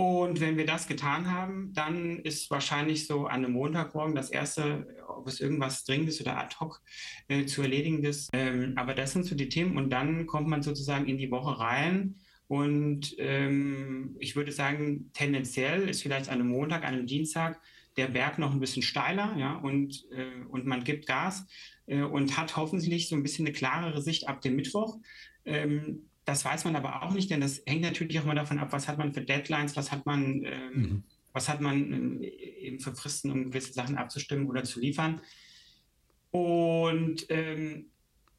[SPEAKER 3] Und wenn wir das getan haben, dann ist wahrscheinlich so an einem Montagmorgen das erste, ob es irgendwas Dringendes oder ad hoc äh, zu erledigendes. Ähm, aber das sind so die Themen und dann kommt man sozusagen in die Woche rein. Und ähm, ich würde sagen, tendenziell ist vielleicht an einem Montag, an einem Dienstag der Berg noch ein bisschen steiler, ja, und, äh, und man gibt Gas äh, und hat hoffentlich so ein bisschen eine klarere Sicht ab dem Mittwoch. Ähm, das weiß man aber auch nicht, denn das hängt natürlich auch immer davon ab, was hat man für Deadlines, was hat man, ähm, mhm. was hat man ähm, eben für Fristen, um gewisse Sachen abzustimmen oder zu liefern. Und ähm,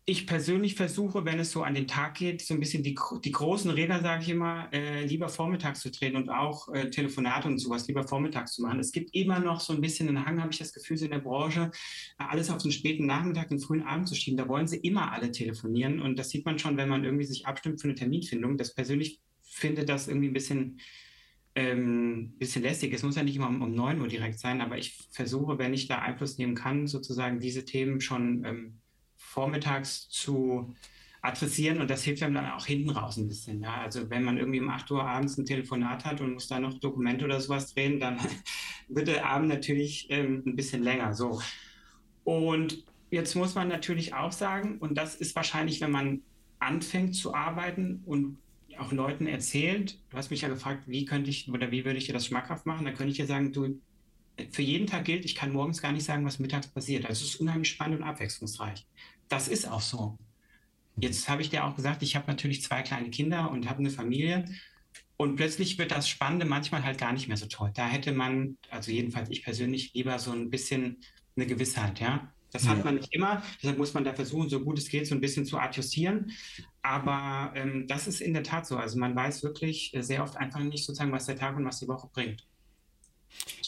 [SPEAKER 3] ich persönlich versuche, wenn es so an den Tag geht, so ein bisschen die, die großen Räder, sage ich immer, äh, lieber vormittags zu drehen und auch äh, Telefonate und sowas lieber vormittags zu machen. Es gibt immer noch so ein bisschen einen Hang, habe ich das Gefühl, so in der Branche, alles auf den späten Nachmittag, den frühen Abend zu schieben. Da wollen sie immer alle telefonieren und das sieht man schon, wenn man irgendwie sich abstimmt für eine Terminfindung. Das persönlich finde das irgendwie ein bisschen ähm, bisschen lästig. Es muss ja nicht immer um, um 9 Uhr direkt sein, aber ich versuche, wenn ich da Einfluss nehmen kann, sozusagen diese Themen schon ähm, vormittags zu adressieren und das hilft einem dann auch hinten raus ein bisschen. Ja? Also wenn man irgendwie um 8 Uhr abends ein Telefonat hat und muss da noch Dokumente oder sowas drehen, dann wird der Abend natürlich ähm, ein bisschen länger. So. Und jetzt muss man natürlich auch sagen, und das ist wahrscheinlich, wenn man anfängt zu arbeiten und auch Leuten erzählt, du hast mich ja gefragt, wie könnte ich oder wie würde ich dir das schmackhaft machen, dann könnte ich dir sagen, du, für jeden Tag gilt, ich kann morgens gar nicht sagen, was mittags passiert. Also es ist unheimlich spannend und abwechslungsreich das ist auch so. Jetzt habe ich dir auch gesagt, ich habe natürlich zwei kleine Kinder und habe eine Familie. Und plötzlich wird das Spannende manchmal halt gar nicht mehr so toll. Da hätte man, also jedenfalls ich persönlich, lieber so ein bisschen eine Gewissheit, ja. Das hat ja. man nicht immer, deshalb muss man da versuchen, so gut es geht, so ein bisschen zu adjustieren. Aber ähm, das ist in der Tat so. Also man weiß wirklich sehr oft einfach nicht sozusagen, was der Tag und was die Woche bringt.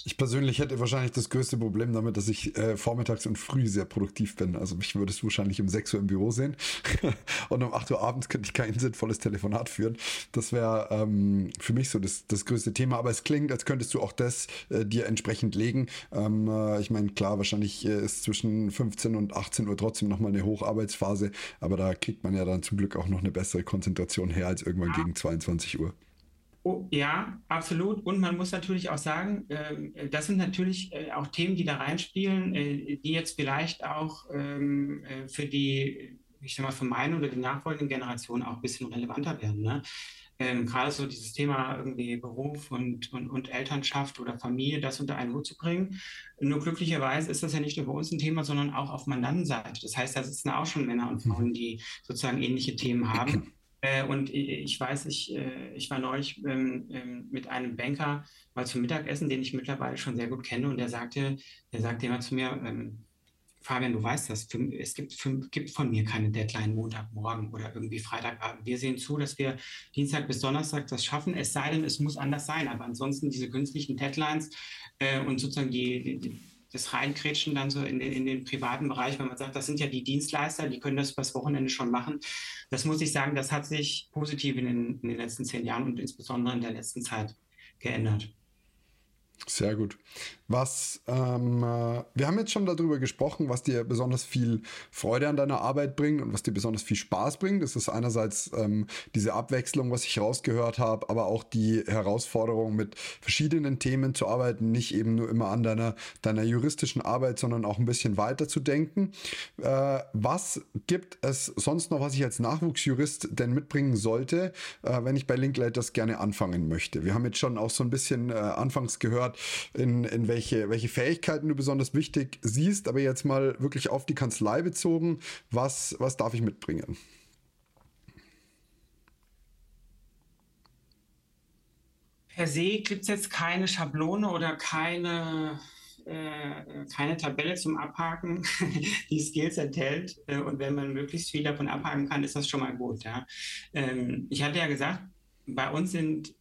[SPEAKER 2] Ich persönlich hätte wahrscheinlich das größte Problem damit, dass ich äh, vormittags und früh sehr produktiv bin. Also mich würdest du wahrscheinlich um 6 Uhr im Büro sehen und um 8 Uhr abends könnte ich kein sinnvolles Telefonat führen. Das wäre ähm, für mich so das, das größte Thema. Aber es klingt, als könntest du auch das äh, dir entsprechend legen. Ähm, äh, ich meine, klar, wahrscheinlich äh, ist zwischen 15 und 18 Uhr trotzdem nochmal eine Hocharbeitsphase. Aber da kriegt man ja dann zum Glück auch noch eine bessere Konzentration her als irgendwann gegen 22 Uhr.
[SPEAKER 3] Oh, ja, absolut. Und man muss natürlich auch sagen, äh, das sind natürlich äh, auch Themen, die da reinspielen, äh, die jetzt vielleicht auch ähm, äh, für die, ich sag mal, für meine oder die nachfolgenden Generationen auch ein bisschen relevanter werden. Ne? Ähm, gerade so dieses Thema irgendwie Beruf und, und, und Elternschaft oder Familie, das unter einen Hut zu bringen. Nur glücklicherweise ist das ja nicht nur bei uns ein Thema, sondern auch auf Mandantenseite. Das heißt, da sitzen auch schon Männer und Frauen, die sozusagen ähnliche Themen haben. Äh, und ich weiß, ich, äh, ich war neulich ähm, ähm, mit einem Banker mal zum Mittagessen, den ich mittlerweile schon sehr gut kenne, und der sagte, der sagte immer zu mir, ähm, Fabian, du weißt das, es gibt, gibt, von mir keine Deadline Montagmorgen oder irgendwie Freitagabend. Wir sehen zu, dass wir Dienstag bis Donnerstag das schaffen, es sei denn, es muss anders sein. Aber ansonsten diese künstlichen Deadlines äh, und sozusagen die, die, das Reinkrätschen dann so in den, in den privaten Bereich, wenn man sagt, das sind ja die Dienstleister, die können das übers Wochenende schon machen. Das muss ich sagen, das hat sich positiv in den, in den letzten zehn Jahren und insbesondere in der letzten Zeit geändert.
[SPEAKER 2] Sehr gut. Was, ähm, äh, wir haben jetzt schon darüber gesprochen, was dir besonders viel Freude an deiner Arbeit bringt und was dir besonders viel Spaß bringt. Das ist einerseits ähm, diese Abwechslung, was ich rausgehört habe, aber auch die Herausforderung, mit verschiedenen Themen zu arbeiten, nicht eben nur immer an deiner, deiner juristischen Arbeit, sondern auch ein bisschen weiter zu denken. Äh, was gibt es sonst noch, was ich als Nachwuchsjurist denn mitbringen sollte, äh, wenn ich bei Linklaters gerne anfangen möchte? Wir haben jetzt schon auch so ein bisschen äh, anfangs gehört, in, in welchen welche, welche Fähigkeiten du besonders wichtig siehst, aber jetzt mal wirklich auf die Kanzlei bezogen, was, was darf ich mitbringen?
[SPEAKER 3] Per se gibt es jetzt keine Schablone oder keine, äh, keine Tabelle zum Abhaken, die Skills enthält. Äh, und wenn man möglichst viel davon abhaken kann, ist das schon mal gut. Ja? Ähm, ich hatte ja gesagt, bei uns sind,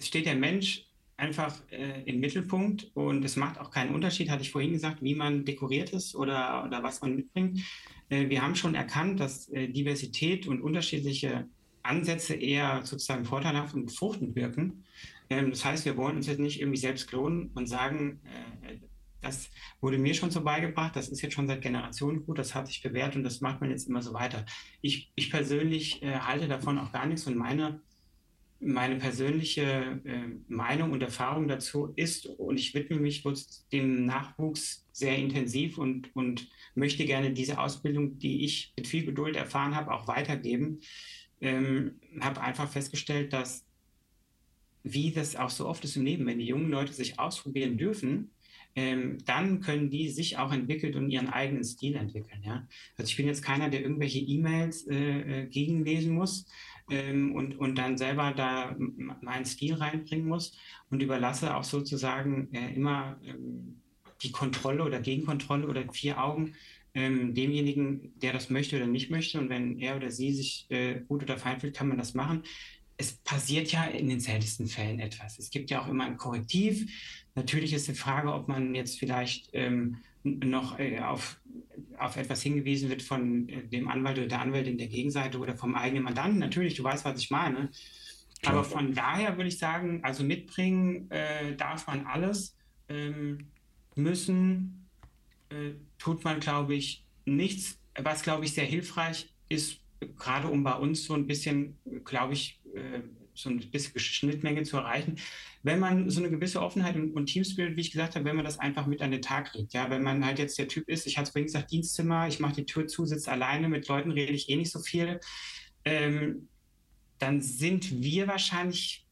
[SPEAKER 3] steht der Mensch einfach äh, im Mittelpunkt und es macht auch keinen Unterschied, hatte ich vorhin gesagt, wie man dekoriert ist oder, oder was man mitbringt. Äh, wir haben schon erkannt, dass äh, Diversität und unterschiedliche Ansätze eher sozusagen vorteilhaft und befruchtend wirken. Ähm, das heißt, wir wollen uns jetzt nicht irgendwie selbst klonen und sagen, äh, das wurde mir schon so beigebracht, das ist jetzt schon seit Generationen gut, das hat sich bewährt und das macht man jetzt immer so weiter. Ich, ich persönlich äh, halte davon auch gar nichts und meine meine persönliche äh, Meinung und Erfahrung dazu ist, und ich widme mich dem Nachwuchs sehr intensiv und, und möchte gerne diese Ausbildung, die ich mit viel Geduld erfahren habe, auch weitergeben. Ähm, habe einfach festgestellt, dass, wie das auch so oft ist im Leben, wenn die jungen Leute sich ausprobieren dürfen, ähm, dann können die sich auch entwickeln und ihren eigenen Stil entwickeln. Ja? Also ich bin jetzt keiner, der irgendwelche E-Mails äh, äh gegenlesen muss, ähm, und, und dann selber da meinen Stil reinbringen muss und überlasse auch sozusagen äh, immer ähm, die Kontrolle oder Gegenkontrolle oder vier Augen ähm, demjenigen, der das möchte oder nicht möchte. Und wenn er oder sie sich äh, gut oder fein fühlt, kann man das machen. Es passiert ja in den seltensten Fällen etwas. Es gibt ja auch immer ein Korrektiv. Natürlich ist die Frage, ob man jetzt vielleicht ähm, noch äh, auf, auf etwas hingewiesen wird von äh, dem Anwalt oder der Anwältin der Gegenseite oder vom eigenen Mandanten. Natürlich, du weißt, was ich meine. Klar. Aber von daher würde ich sagen, also mitbringen äh, darf man alles. Ähm, müssen äh, tut man, glaube ich, nichts. Was, glaube ich, sehr hilfreich ist, gerade um bei uns so ein bisschen, glaube ich, äh, so ein bisschen Schnittmenge zu erreichen, wenn man so eine gewisse Offenheit und, und Teamspirit, wie ich gesagt habe, wenn man das einfach mit an den Tag legt. Ja, wenn man halt jetzt der Typ ist, ich hatte es vorhin gesagt, Dienstzimmer, ich mache die Tür zu, sitze alleine, mit Leuten rede ich eh nicht so viel, ähm, dann sind wir wahrscheinlich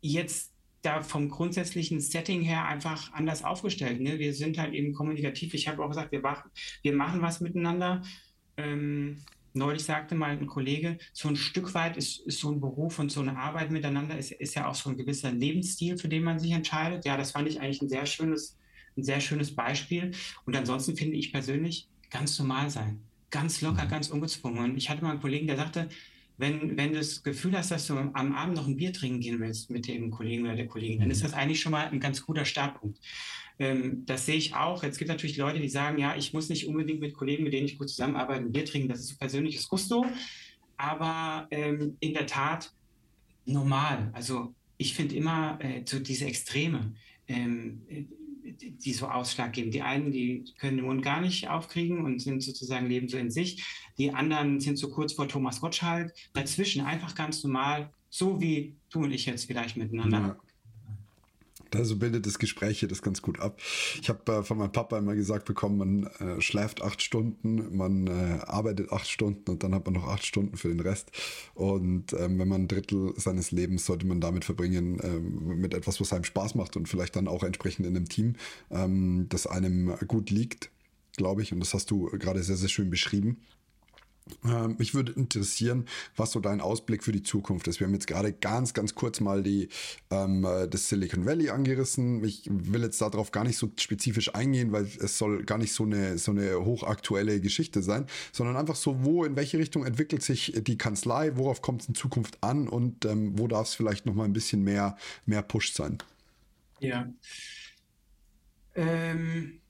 [SPEAKER 3] jetzt da vom grundsätzlichen Setting her einfach anders aufgestellt. Ne? Wir sind halt eben kommunikativ. Ich habe auch gesagt, wir, machen, wir machen was miteinander. Ähm, neulich sagte mal ein Kollege, so ein Stück weit ist, ist so ein Beruf und so eine Arbeit miteinander ist, ist ja auch so ein gewisser Lebensstil, für den man sich entscheidet. Ja, das fand ich eigentlich ein sehr schönes, ein sehr schönes Beispiel. Und ansonsten finde ich persönlich ganz normal sein. Ganz locker, ganz ungezwungen. Und ich hatte mal einen Kollegen, der sagte, wenn, wenn du das Gefühl hast, dass du am Abend noch ein Bier trinken gehen willst mit dem Kollegen oder der Kollegin, dann ist das eigentlich schon mal ein ganz guter Startpunkt. Ähm, das sehe ich auch. Jetzt gibt es natürlich Leute, die sagen, ja, ich muss nicht unbedingt mit Kollegen, mit denen ich gut zusammenarbeite, ein Bier trinken. Das ist so persönliches Gusto. Aber ähm, in der Tat normal. Also ich finde immer äh, so diese Extreme, ähm, die so Ausschlag geben. Die einen, die können den Mund gar nicht aufkriegen und sind sozusagen leben so in sich. Die anderen sind so kurz vor Thomas Gottschalk. Dazwischen einfach ganz normal, so wie du und ich jetzt vielleicht miteinander. Ja.
[SPEAKER 2] Also bildet das Gespräch hier das ganz gut ab. Ich habe äh, von meinem Papa immer gesagt bekommen, man äh, schläft acht Stunden, man äh, arbeitet acht Stunden und dann hat man noch acht Stunden für den Rest. Und ähm, wenn man ein Drittel seines Lebens sollte man damit verbringen, ähm, mit etwas, was einem Spaß macht und vielleicht dann auch entsprechend in einem Team, ähm, das einem gut liegt, glaube ich. Und das hast du gerade sehr, sehr schön beschrieben. Ähm, mich würde interessieren, was so dein Ausblick für die Zukunft ist. Wir haben jetzt gerade ganz, ganz kurz mal die, ähm, äh, das Silicon Valley angerissen. Ich will jetzt darauf gar nicht so spezifisch eingehen, weil es soll gar nicht so eine, so eine hochaktuelle Geschichte sein, sondern einfach so, wo, in welche Richtung entwickelt sich die Kanzlei, worauf kommt es in Zukunft an und ähm, wo darf es vielleicht noch mal ein bisschen mehr, mehr Push sein?
[SPEAKER 3] Ja. Ähm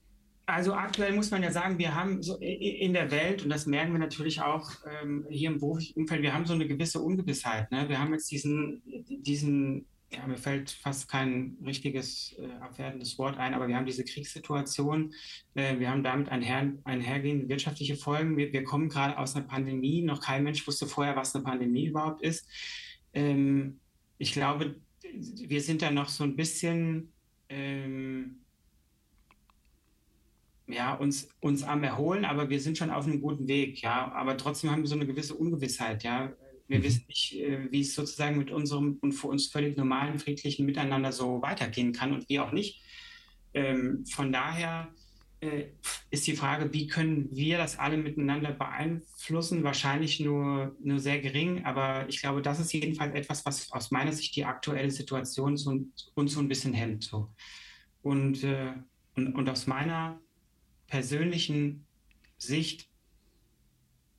[SPEAKER 3] also aktuell muss man ja sagen, wir haben so in der Welt, und das merken wir natürlich auch ähm, hier im beruflichen Umfeld, wir haben so eine gewisse Ungewissheit. Ne? Wir haben jetzt diesen, diesen, ja, mir fällt fast kein richtiges äh, abwertendes Wort ein, aber wir haben diese Kriegssituation, äh, wir haben damit einher, einhergehende wirtschaftliche Folgen. Wir, wir kommen gerade aus einer Pandemie, noch kein Mensch wusste vorher, was eine Pandemie überhaupt ist. Ähm, ich glaube, wir sind da noch so ein bisschen... Ähm, ja, uns, uns am Erholen, aber wir sind schon auf einem guten Weg, ja. Aber trotzdem haben wir so eine gewisse Ungewissheit, ja. Wir mhm. wissen nicht, äh, wie es sozusagen mit unserem und für uns völlig normalen, friedlichen Miteinander so weitergehen kann und wie auch nicht. Ähm, von daher äh, ist die Frage, wie können wir das alle miteinander beeinflussen? Wahrscheinlich nur, nur sehr gering, aber ich glaube, das ist jedenfalls etwas, was aus meiner Sicht die aktuelle Situation so, uns so ein bisschen hemmt. So. Und, äh, und, und aus meiner persönlichen Sicht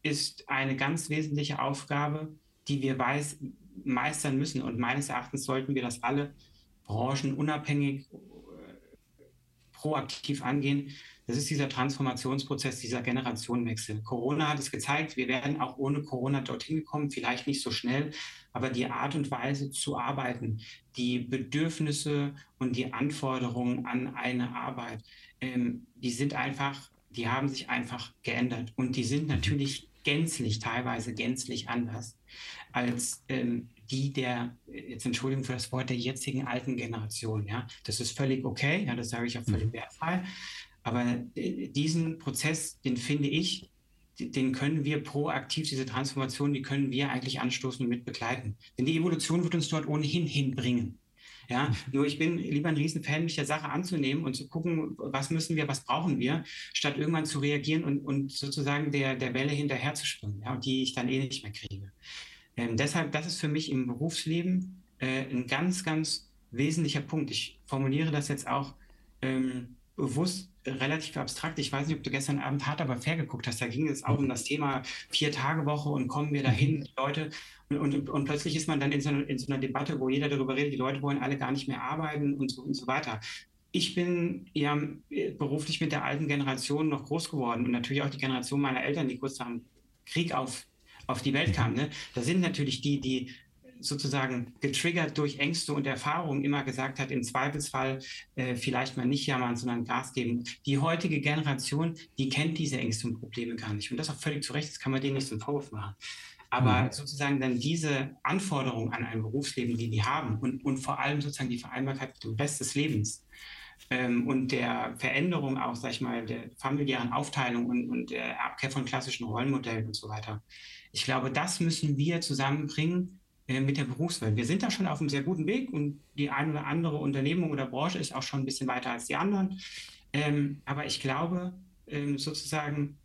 [SPEAKER 3] ist eine ganz wesentliche Aufgabe, die wir weiß, meistern müssen. Und meines Erachtens sollten wir das alle branchenunabhängig äh, proaktiv angehen. Das ist dieser Transformationsprozess, dieser Generationenwechsel. Corona hat es gezeigt, wir werden auch ohne Corona dorthin gekommen, vielleicht nicht so schnell, aber die Art und Weise zu arbeiten, die Bedürfnisse und die Anforderungen an eine Arbeit, ähm, die sind einfach, die haben sich einfach geändert und die sind natürlich gänzlich, teilweise gänzlich anders als ähm, die der, jetzt Entschuldigung für das Wort, der jetzigen alten Generation. Ja, das ist völlig okay, ja, das sage ich auch völlig mhm. wertfrei. Aber äh, diesen Prozess, den finde ich, den können wir proaktiv, diese Transformation, die können wir eigentlich anstoßen und mit begleiten. Denn die Evolution wird uns dort ohnehin hinbringen. Ja, nur ich bin lieber ein Riesenfan, mich der Sache anzunehmen und zu gucken, was müssen wir, was brauchen wir, statt irgendwann zu reagieren und, und sozusagen der, der Welle hinterher zu springen, ja, die ich dann eh nicht mehr kriege. Ähm, deshalb, das ist für mich im Berufsleben äh, ein ganz, ganz wesentlicher Punkt. Ich formuliere das jetzt auch ähm, bewusst relativ abstrakt. Ich weiß nicht, ob du gestern Abend hart aber fair geguckt hast. Da ging es auch um das Thema Vier-Tage-Woche und kommen wir dahin, die Leute. Und, und, und, plötzlich ist man dann in so, einer, in so, einer Debatte, wo jeder darüber redet, die Leute wollen alle gar nicht mehr arbeiten und so, und so weiter. Ich bin ja beruflich mit der alten Generation noch groß geworden und natürlich auch die Generation meiner Eltern, die kurz nach dem Krieg auf, auf die Welt mhm. kamen. Ne? Da sind natürlich die, die sozusagen getriggert durch Ängste und Erfahrungen immer gesagt hat, im Zweifelsfall äh, vielleicht mal nicht jammern, sondern Gas geben. Die heutige Generation, die kennt diese Ängste und Probleme gar nicht. Und das auch völlig zu Recht, das kann man denen nicht so einen Vorwurf machen. Aber mhm. sozusagen dann diese Anforderungen an ein Berufsleben, die die haben und, und vor allem sozusagen die Vereinbarkeit mit dem Rest des Lebens ähm, und der Veränderung auch, sag ich mal, der familiären Aufteilung und, und der Abkehr von klassischen Rollenmodellen und so weiter. Ich glaube, das müssen wir zusammenbringen, mit der Berufswelt. Wir sind da schon auf einem sehr guten Weg und die eine oder andere Unternehmung oder Branche ist auch schon ein bisschen weiter als die anderen. Ähm, aber ich glaube, ähm, sozusagen,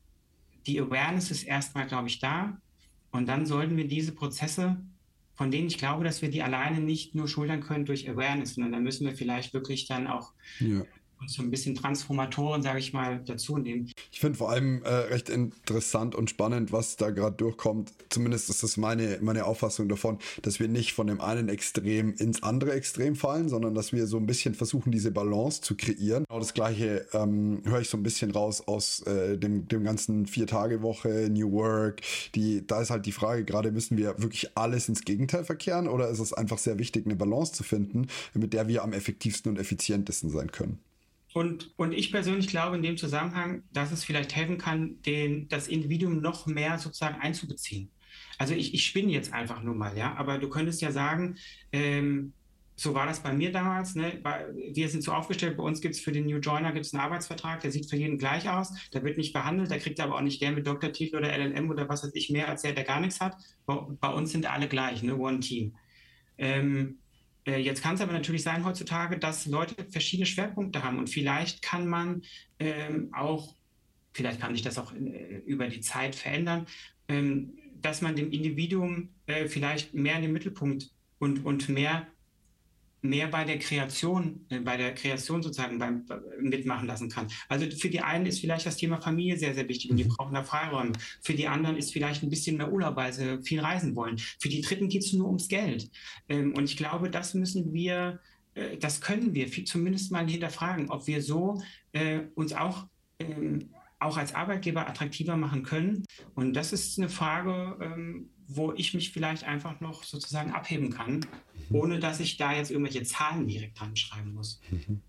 [SPEAKER 3] die Awareness ist erstmal, glaube ich, da. Und dann sollten wir diese Prozesse, von denen ich glaube, dass wir die alleine nicht nur schultern können durch Awareness, sondern da müssen wir vielleicht wirklich dann auch ja und so ein bisschen Transformatoren, sage ich mal, dazu nehmen.
[SPEAKER 2] Ich finde vor allem äh, recht interessant und spannend, was da gerade durchkommt. Zumindest ist das meine, meine Auffassung davon, dass wir nicht von dem einen Extrem ins andere Extrem fallen, sondern dass wir so ein bisschen versuchen, diese Balance zu kreieren. Genau das gleiche ähm, höre ich so ein bisschen raus aus äh, dem, dem ganzen Vier-Tage-Woche, New Work. Die, da ist halt die Frage, gerade müssen wir wirklich alles ins Gegenteil verkehren oder ist es einfach sehr wichtig, eine Balance zu finden, mit der wir am effektivsten und effizientesten sein können?
[SPEAKER 3] Und, und ich persönlich glaube in dem Zusammenhang, dass es vielleicht helfen kann, den, das Individuum noch mehr sozusagen einzubeziehen. Also ich, ich spinne jetzt einfach nur mal, ja, aber du könntest ja sagen, ähm, so war das bei mir damals. Ne? Wir sind so aufgestellt, bei uns gibt es für den New Joiner gibt's einen Arbeitsvertrag, der sieht für jeden gleich aus, der wird nicht behandelt, der kriegt aber auch nicht der mit Doktortitel oder LLM oder was weiß ich mehr als der, der gar nichts hat. Bei, bei uns sind alle gleich, ne? One Team. Ähm, äh, jetzt kann es aber natürlich sein heutzutage, dass Leute verschiedene Schwerpunkte haben und vielleicht kann man ähm, auch vielleicht kann sich das auch äh, über die Zeit verändern, ähm, dass man dem Individuum äh, vielleicht mehr in den Mittelpunkt und, und mehr, mehr bei der Kreation, äh, bei der Kreation sozusagen beim, mitmachen lassen kann. Also für die einen ist vielleicht das Thema Familie sehr, sehr wichtig und die mhm. brauchen da Freiräume. Für die anderen ist vielleicht ein bisschen mehr Urlaub, weil sie viel reisen wollen. Für die Dritten geht es nur ums Geld. Ähm, und ich glaube, das müssen wir, äh, das können wir zumindest mal hinterfragen, ob wir so äh, uns auch ähm, auch als Arbeitgeber attraktiver machen können. Und das ist eine Frage, ähm, wo ich mich vielleicht einfach noch sozusagen abheben kann. Ohne dass ich da jetzt irgendwelche Zahlen direkt dran schreiben muss. Mhm.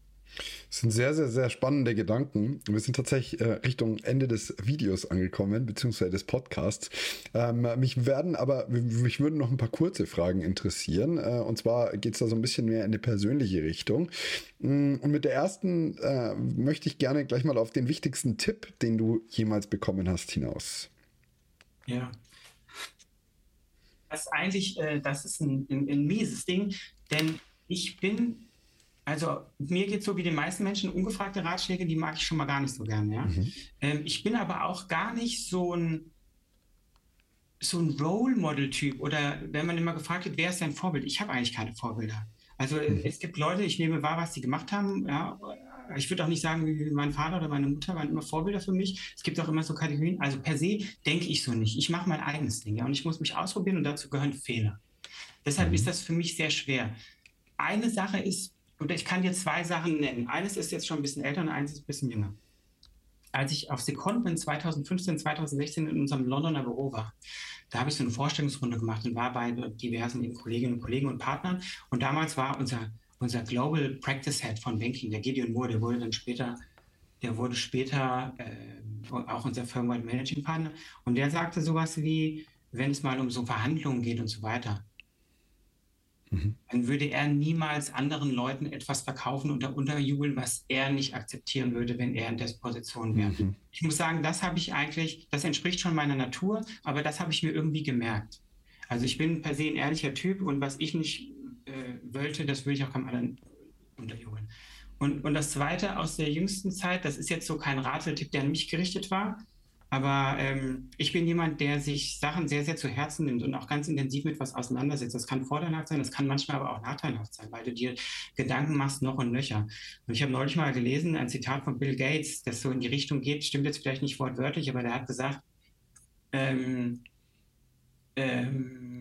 [SPEAKER 2] Das sind sehr, sehr, sehr spannende Gedanken. Wir sind tatsächlich äh, Richtung Ende des Videos angekommen, beziehungsweise des Podcasts. Ähm, mich werden aber, mich würden noch ein paar kurze Fragen interessieren. Äh, und zwar geht es da so ein bisschen mehr in eine persönliche Richtung. Mm, und mit der ersten äh, möchte ich gerne gleich mal auf den wichtigsten Tipp, den du jemals bekommen hast, hinaus.
[SPEAKER 3] Ja. Das ist eigentlich, äh, das ist ein, ein, ein mieses Ding, denn ich bin also mir geht es so wie den meisten Menschen, ungefragte Ratschläge, die mag ich schon mal gar nicht so gern. Ja? Mhm. Ähm, ich bin aber auch gar nicht so ein, so ein Role Model-Typ oder wenn man immer gefragt wird, wer ist dein Vorbild? Ich habe eigentlich keine Vorbilder. Also mhm. es gibt Leute, ich nehme wahr, was sie gemacht haben. Ja? Ich würde auch nicht sagen, wie mein Vater oder meine Mutter waren immer Vorbilder für mich. Es gibt auch immer so Kategorien. Also per se denke ich so nicht. Ich mache mein eigenes Ding ja? und ich muss mich ausprobieren und dazu gehören Fehler. Deshalb mhm. ist das für mich sehr schwer. Eine Sache ist, und ich kann dir zwei Sachen nennen. Eines ist jetzt schon ein bisschen älter und eines ist ein bisschen jünger. Als ich auf Secondment 2015, 2016 in unserem Londoner Büro war, da habe ich so eine Vorstellungsrunde gemacht und war bei diversen Kolleginnen und Kollegen und Partnern. Und damals war unser, unser Global Practice Head von Banking, der Gideon Moore, der wurde dann später, der wurde später äh, auch unser Firmwide Managing Partner. Und der sagte sowas wie, wenn es mal um so Verhandlungen geht und so weiter, Mhm. Dann würde er niemals anderen Leuten etwas verkaufen oder unterjubeln, was er nicht akzeptieren würde, wenn er in der Position wäre. Mhm. Ich muss sagen, das habe ich eigentlich, das entspricht schon meiner Natur, aber das habe ich mir irgendwie gemerkt. Also ich bin per se ein ehrlicher Typ und was ich nicht äh, wollte, das würde ich auch keinem anderen unterjubeln. Und, und das Zweite aus der jüngsten Zeit, das ist jetzt so kein Ratetipp, der an mich gerichtet war, aber ähm, ich bin jemand, der sich Sachen sehr, sehr zu Herzen nimmt und auch ganz intensiv mit was auseinandersetzt. Das kann vorteilhaft sein, das kann manchmal aber auch nachteilhaft sein, weil du dir Gedanken machst noch und nöcher. Und ich habe neulich mal gelesen, ein Zitat von Bill Gates, das so in die Richtung geht, stimmt jetzt vielleicht nicht wortwörtlich, aber der hat gesagt, ähm, ähm,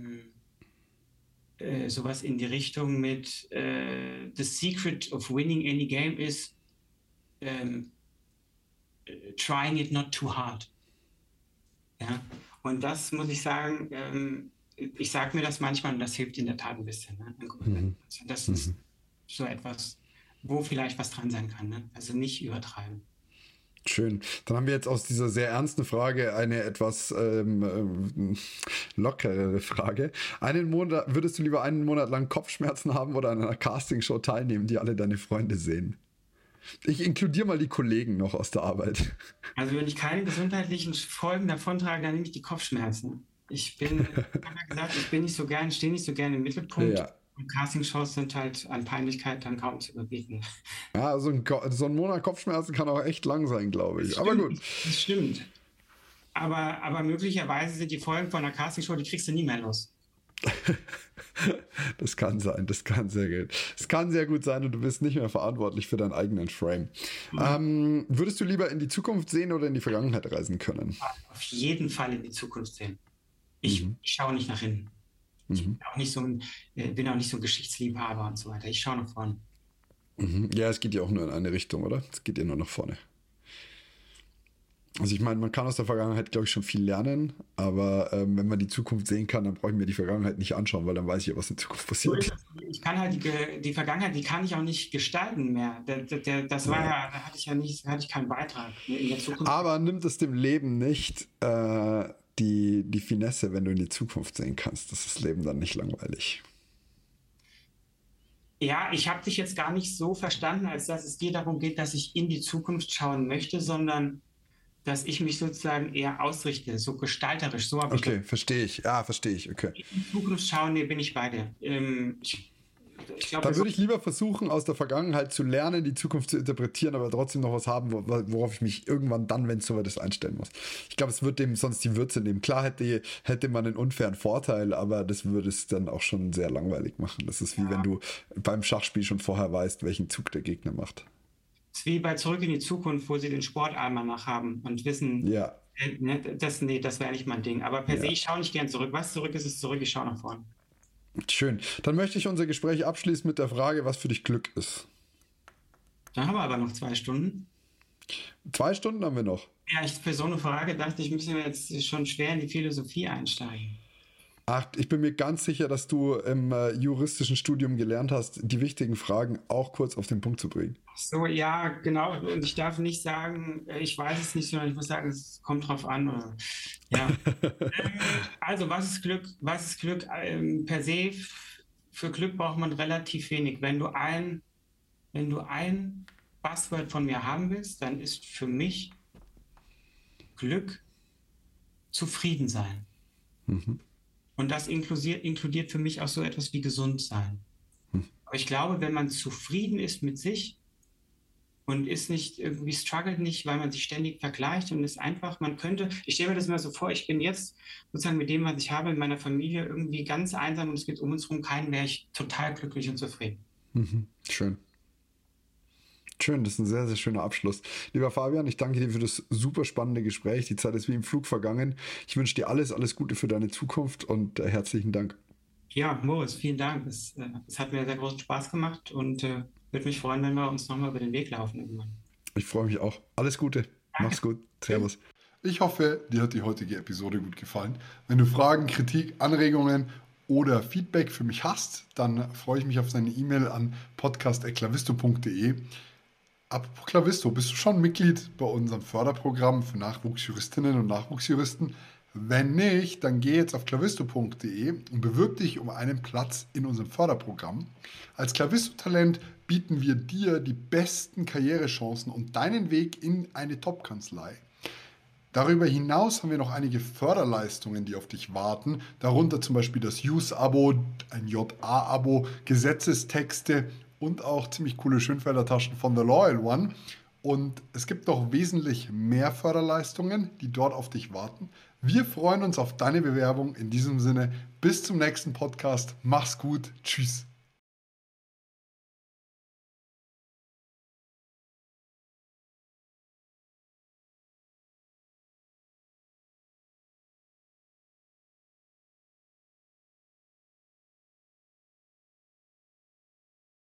[SPEAKER 3] äh, sowas in die Richtung mit äh, The secret of winning any game is ähm, trying it not too hard. Ja? Und das muss ich sagen, ähm, ich sage mir das manchmal und das hilft in der Tat ein bisschen. Ne? Mhm. Also das ist mhm. so etwas, wo vielleicht was dran sein kann. Ne? Also nicht übertreiben.
[SPEAKER 2] Schön. Dann haben wir jetzt aus dieser sehr ernsten Frage eine etwas ähm, ähm, lockerere Frage. Einen Monat, würdest du lieber einen Monat lang Kopfschmerzen haben oder an einer Castingshow teilnehmen, die alle deine Freunde sehen? Ich inkludiere mal die Kollegen noch aus der Arbeit.
[SPEAKER 3] Also wenn ich keine gesundheitlichen Folgen davontrage, dann nehme ich die Kopfschmerzen. Ich bin, ich habe ja gesagt, ich bin nicht so gern, stehe nicht so gerne im Mittelpunkt. Ja. Und Castingshows sind halt an Peinlichkeit dann kaum zu überbieten.
[SPEAKER 2] Ja, so ein, so ein Monat Kopfschmerzen kann auch echt lang sein, glaube ich.
[SPEAKER 3] Stimmt,
[SPEAKER 2] aber gut.
[SPEAKER 3] Das stimmt. Aber, aber möglicherweise sind die Folgen von einer Castingshow, die kriegst du nie mehr los.
[SPEAKER 2] das kann sein, das kann sehr gut. Es kann sehr gut sein und du bist nicht mehr verantwortlich für deinen eigenen Frame. Mhm. Ähm, würdest du lieber in die Zukunft sehen oder in die Vergangenheit reisen können?
[SPEAKER 3] Auf jeden Fall in die Zukunft sehen. Ich, mhm. ich schaue nicht nach hinten. Ich mhm. bin auch nicht so ein, äh, bin auch nicht so ein Geschichtsliebhaber und so weiter. Ich schaue nach vorne.
[SPEAKER 2] Mhm. Ja, es geht ja auch nur in eine Richtung, oder? Es geht ja nur nach vorne. Also ich meine, man kann aus der Vergangenheit, glaube ich, schon viel lernen, aber ähm, wenn man die Zukunft sehen kann, dann brauche ich mir die Vergangenheit nicht anschauen, weil dann weiß ich ja, was in Zukunft passiert.
[SPEAKER 3] Ich kann halt die, die Vergangenheit, die kann ich auch nicht gestalten mehr. Der, das war ja. ja, da hatte ich ja nicht, hatte ich keinen Beitrag in der
[SPEAKER 2] Zukunft. Aber nimmt es dem Leben nicht äh, die, die Finesse, wenn du in die Zukunft sehen kannst, das ist das Leben dann nicht langweilig.
[SPEAKER 3] Ja, ich habe dich jetzt gar nicht so verstanden, als dass es dir darum geht, dass ich in die Zukunft schauen möchte, sondern dass ich mich sozusagen eher ausrichte, so gestalterisch. So
[SPEAKER 2] okay, verstehe ich. Ja, verstehe ich. Okay.
[SPEAKER 3] In die Zukunft schauen, nee, bin ich bei dir. Ähm, ich,
[SPEAKER 2] Glaub, Dann würde ich lieber versuchen, aus der Vergangenheit zu lernen, die Zukunft zu interpretieren, aber trotzdem noch was haben, worauf ich mich irgendwann dann, wenn es soweit ist, einstellen muss. Ich glaube, es wird dem sonst die Würze nehmen. Klar hätte, hätte man einen unfairen Vorteil, aber das würde es dann auch schon sehr langweilig machen. Das ist wie ja. wenn du beim Schachspiel schon vorher weißt, welchen Zug der Gegner macht.
[SPEAKER 3] Das ist wie bei Zurück in die Zukunft, wo sie den Sportalmanach haben und wissen, ja. Äh, ne, das, nee, das wäre nicht mein Ding. Aber per ja. se, ich schaue nicht gern zurück. Was zurück ist, ist zurück, ich schaue nach vorne.
[SPEAKER 2] Schön. Dann möchte ich unser Gespräch abschließen mit der Frage, was für dich Glück ist.
[SPEAKER 3] Da haben wir aber noch zwei Stunden.
[SPEAKER 2] Zwei Stunden haben wir noch.
[SPEAKER 3] Ja, ich, für so eine Frage dachte ich, müssen wir jetzt schon schwer in die Philosophie einsteigen.
[SPEAKER 2] Ach, ich bin mir ganz sicher, dass du im äh, juristischen Studium gelernt hast, die wichtigen Fragen auch kurz auf den Punkt zu bringen.
[SPEAKER 3] Ach so, ja, genau. Und ich darf nicht sagen, äh, ich weiß es nicht, sondern ich muss sagen, es kommt drauf an. Oder, ja. ähm, also, was ist Glück? Was ist Glück? Ähm, per se, für Glück braucht man relativ wenig. Wenn du ein, wenn du ein Passwort von mir haben willst, dann ist für mich Glück zufrieden sein. Mhm. Und das inkludiert, inkludiert für mich auch so etwas wie gesund sein. Hm. Aber ich glaube, wenn man zufrieden ist mit sich und ist nicht irgendwie struggelt nicht, weil man sich ständig vergleicht und ist einfach, man könnte, ich stelle mir das immer so vor, ich bin jetzt sozusagen mit dem, was ich habe in meiner Familie irgendwie ganz einsam und es gibt um uns herum keinen, wäre ich total glücklich und zufrieden.
[SPEAKER 2] Mhm. Schön. Schön, das ist ein sehr, sehr schöner Abschluss. Lieber Fabian, ich danke dir für das super spannende Gespräch. Die Zeit ist wie im Flug vergangen. Ich wünsche dir alles, alles Gute für deine Zukunft und äh, herzlichen Dank.
[SPEAKER 3] Ja, Moritz, vielen Dank. Es, äh, es hat mir sehr großen Spaß gemacht und äh, würde mich freuen, wenn wir uns nochmal über den Weg laufen irgendwann.
[SPEAKER 2] Ich freue mich auch. Alles Gute. Danke. Mach's gut. Servus. Ich hoffe, dir hat die heutige Episode gut gefallen. Wenn du Fragen, Kritik, Anregungen oder Feedback für mich hast, dann freue ich mich auf deine E-Mail an podcast.eklavisto.de. Apropos Klavisto, bist du schon Mitglied bei unserem Förderprogramm für Nachwuchsjuristinnen und Nachwuchsjuristen? Wenn nicht, dann geh jetzt auf klavisto.de und bewirb dich um einen Platz in unserem Förderprogramm. Als Klavisto-Talent bieten wir dir die besten Karrierechancen und deinen Weg in eine Top-Kanzlei. Darüber hinaus haben wir noch einige Förderleistungen, die auf dich warten, darunter zum Beispiel das Use-Abo, ein JA-Abo, Gesetzestexte und auch ziemlich coole Schönfelder-Taschen von The Loyal One. Und es gibt noch wesentlich mehr Förderleistungen, die dort auf dich warten. Wir freuen uns auf deine Bewerbung. In diesem Sinne, bis zum nächsten Podcast. Mach's gut. Tschüss.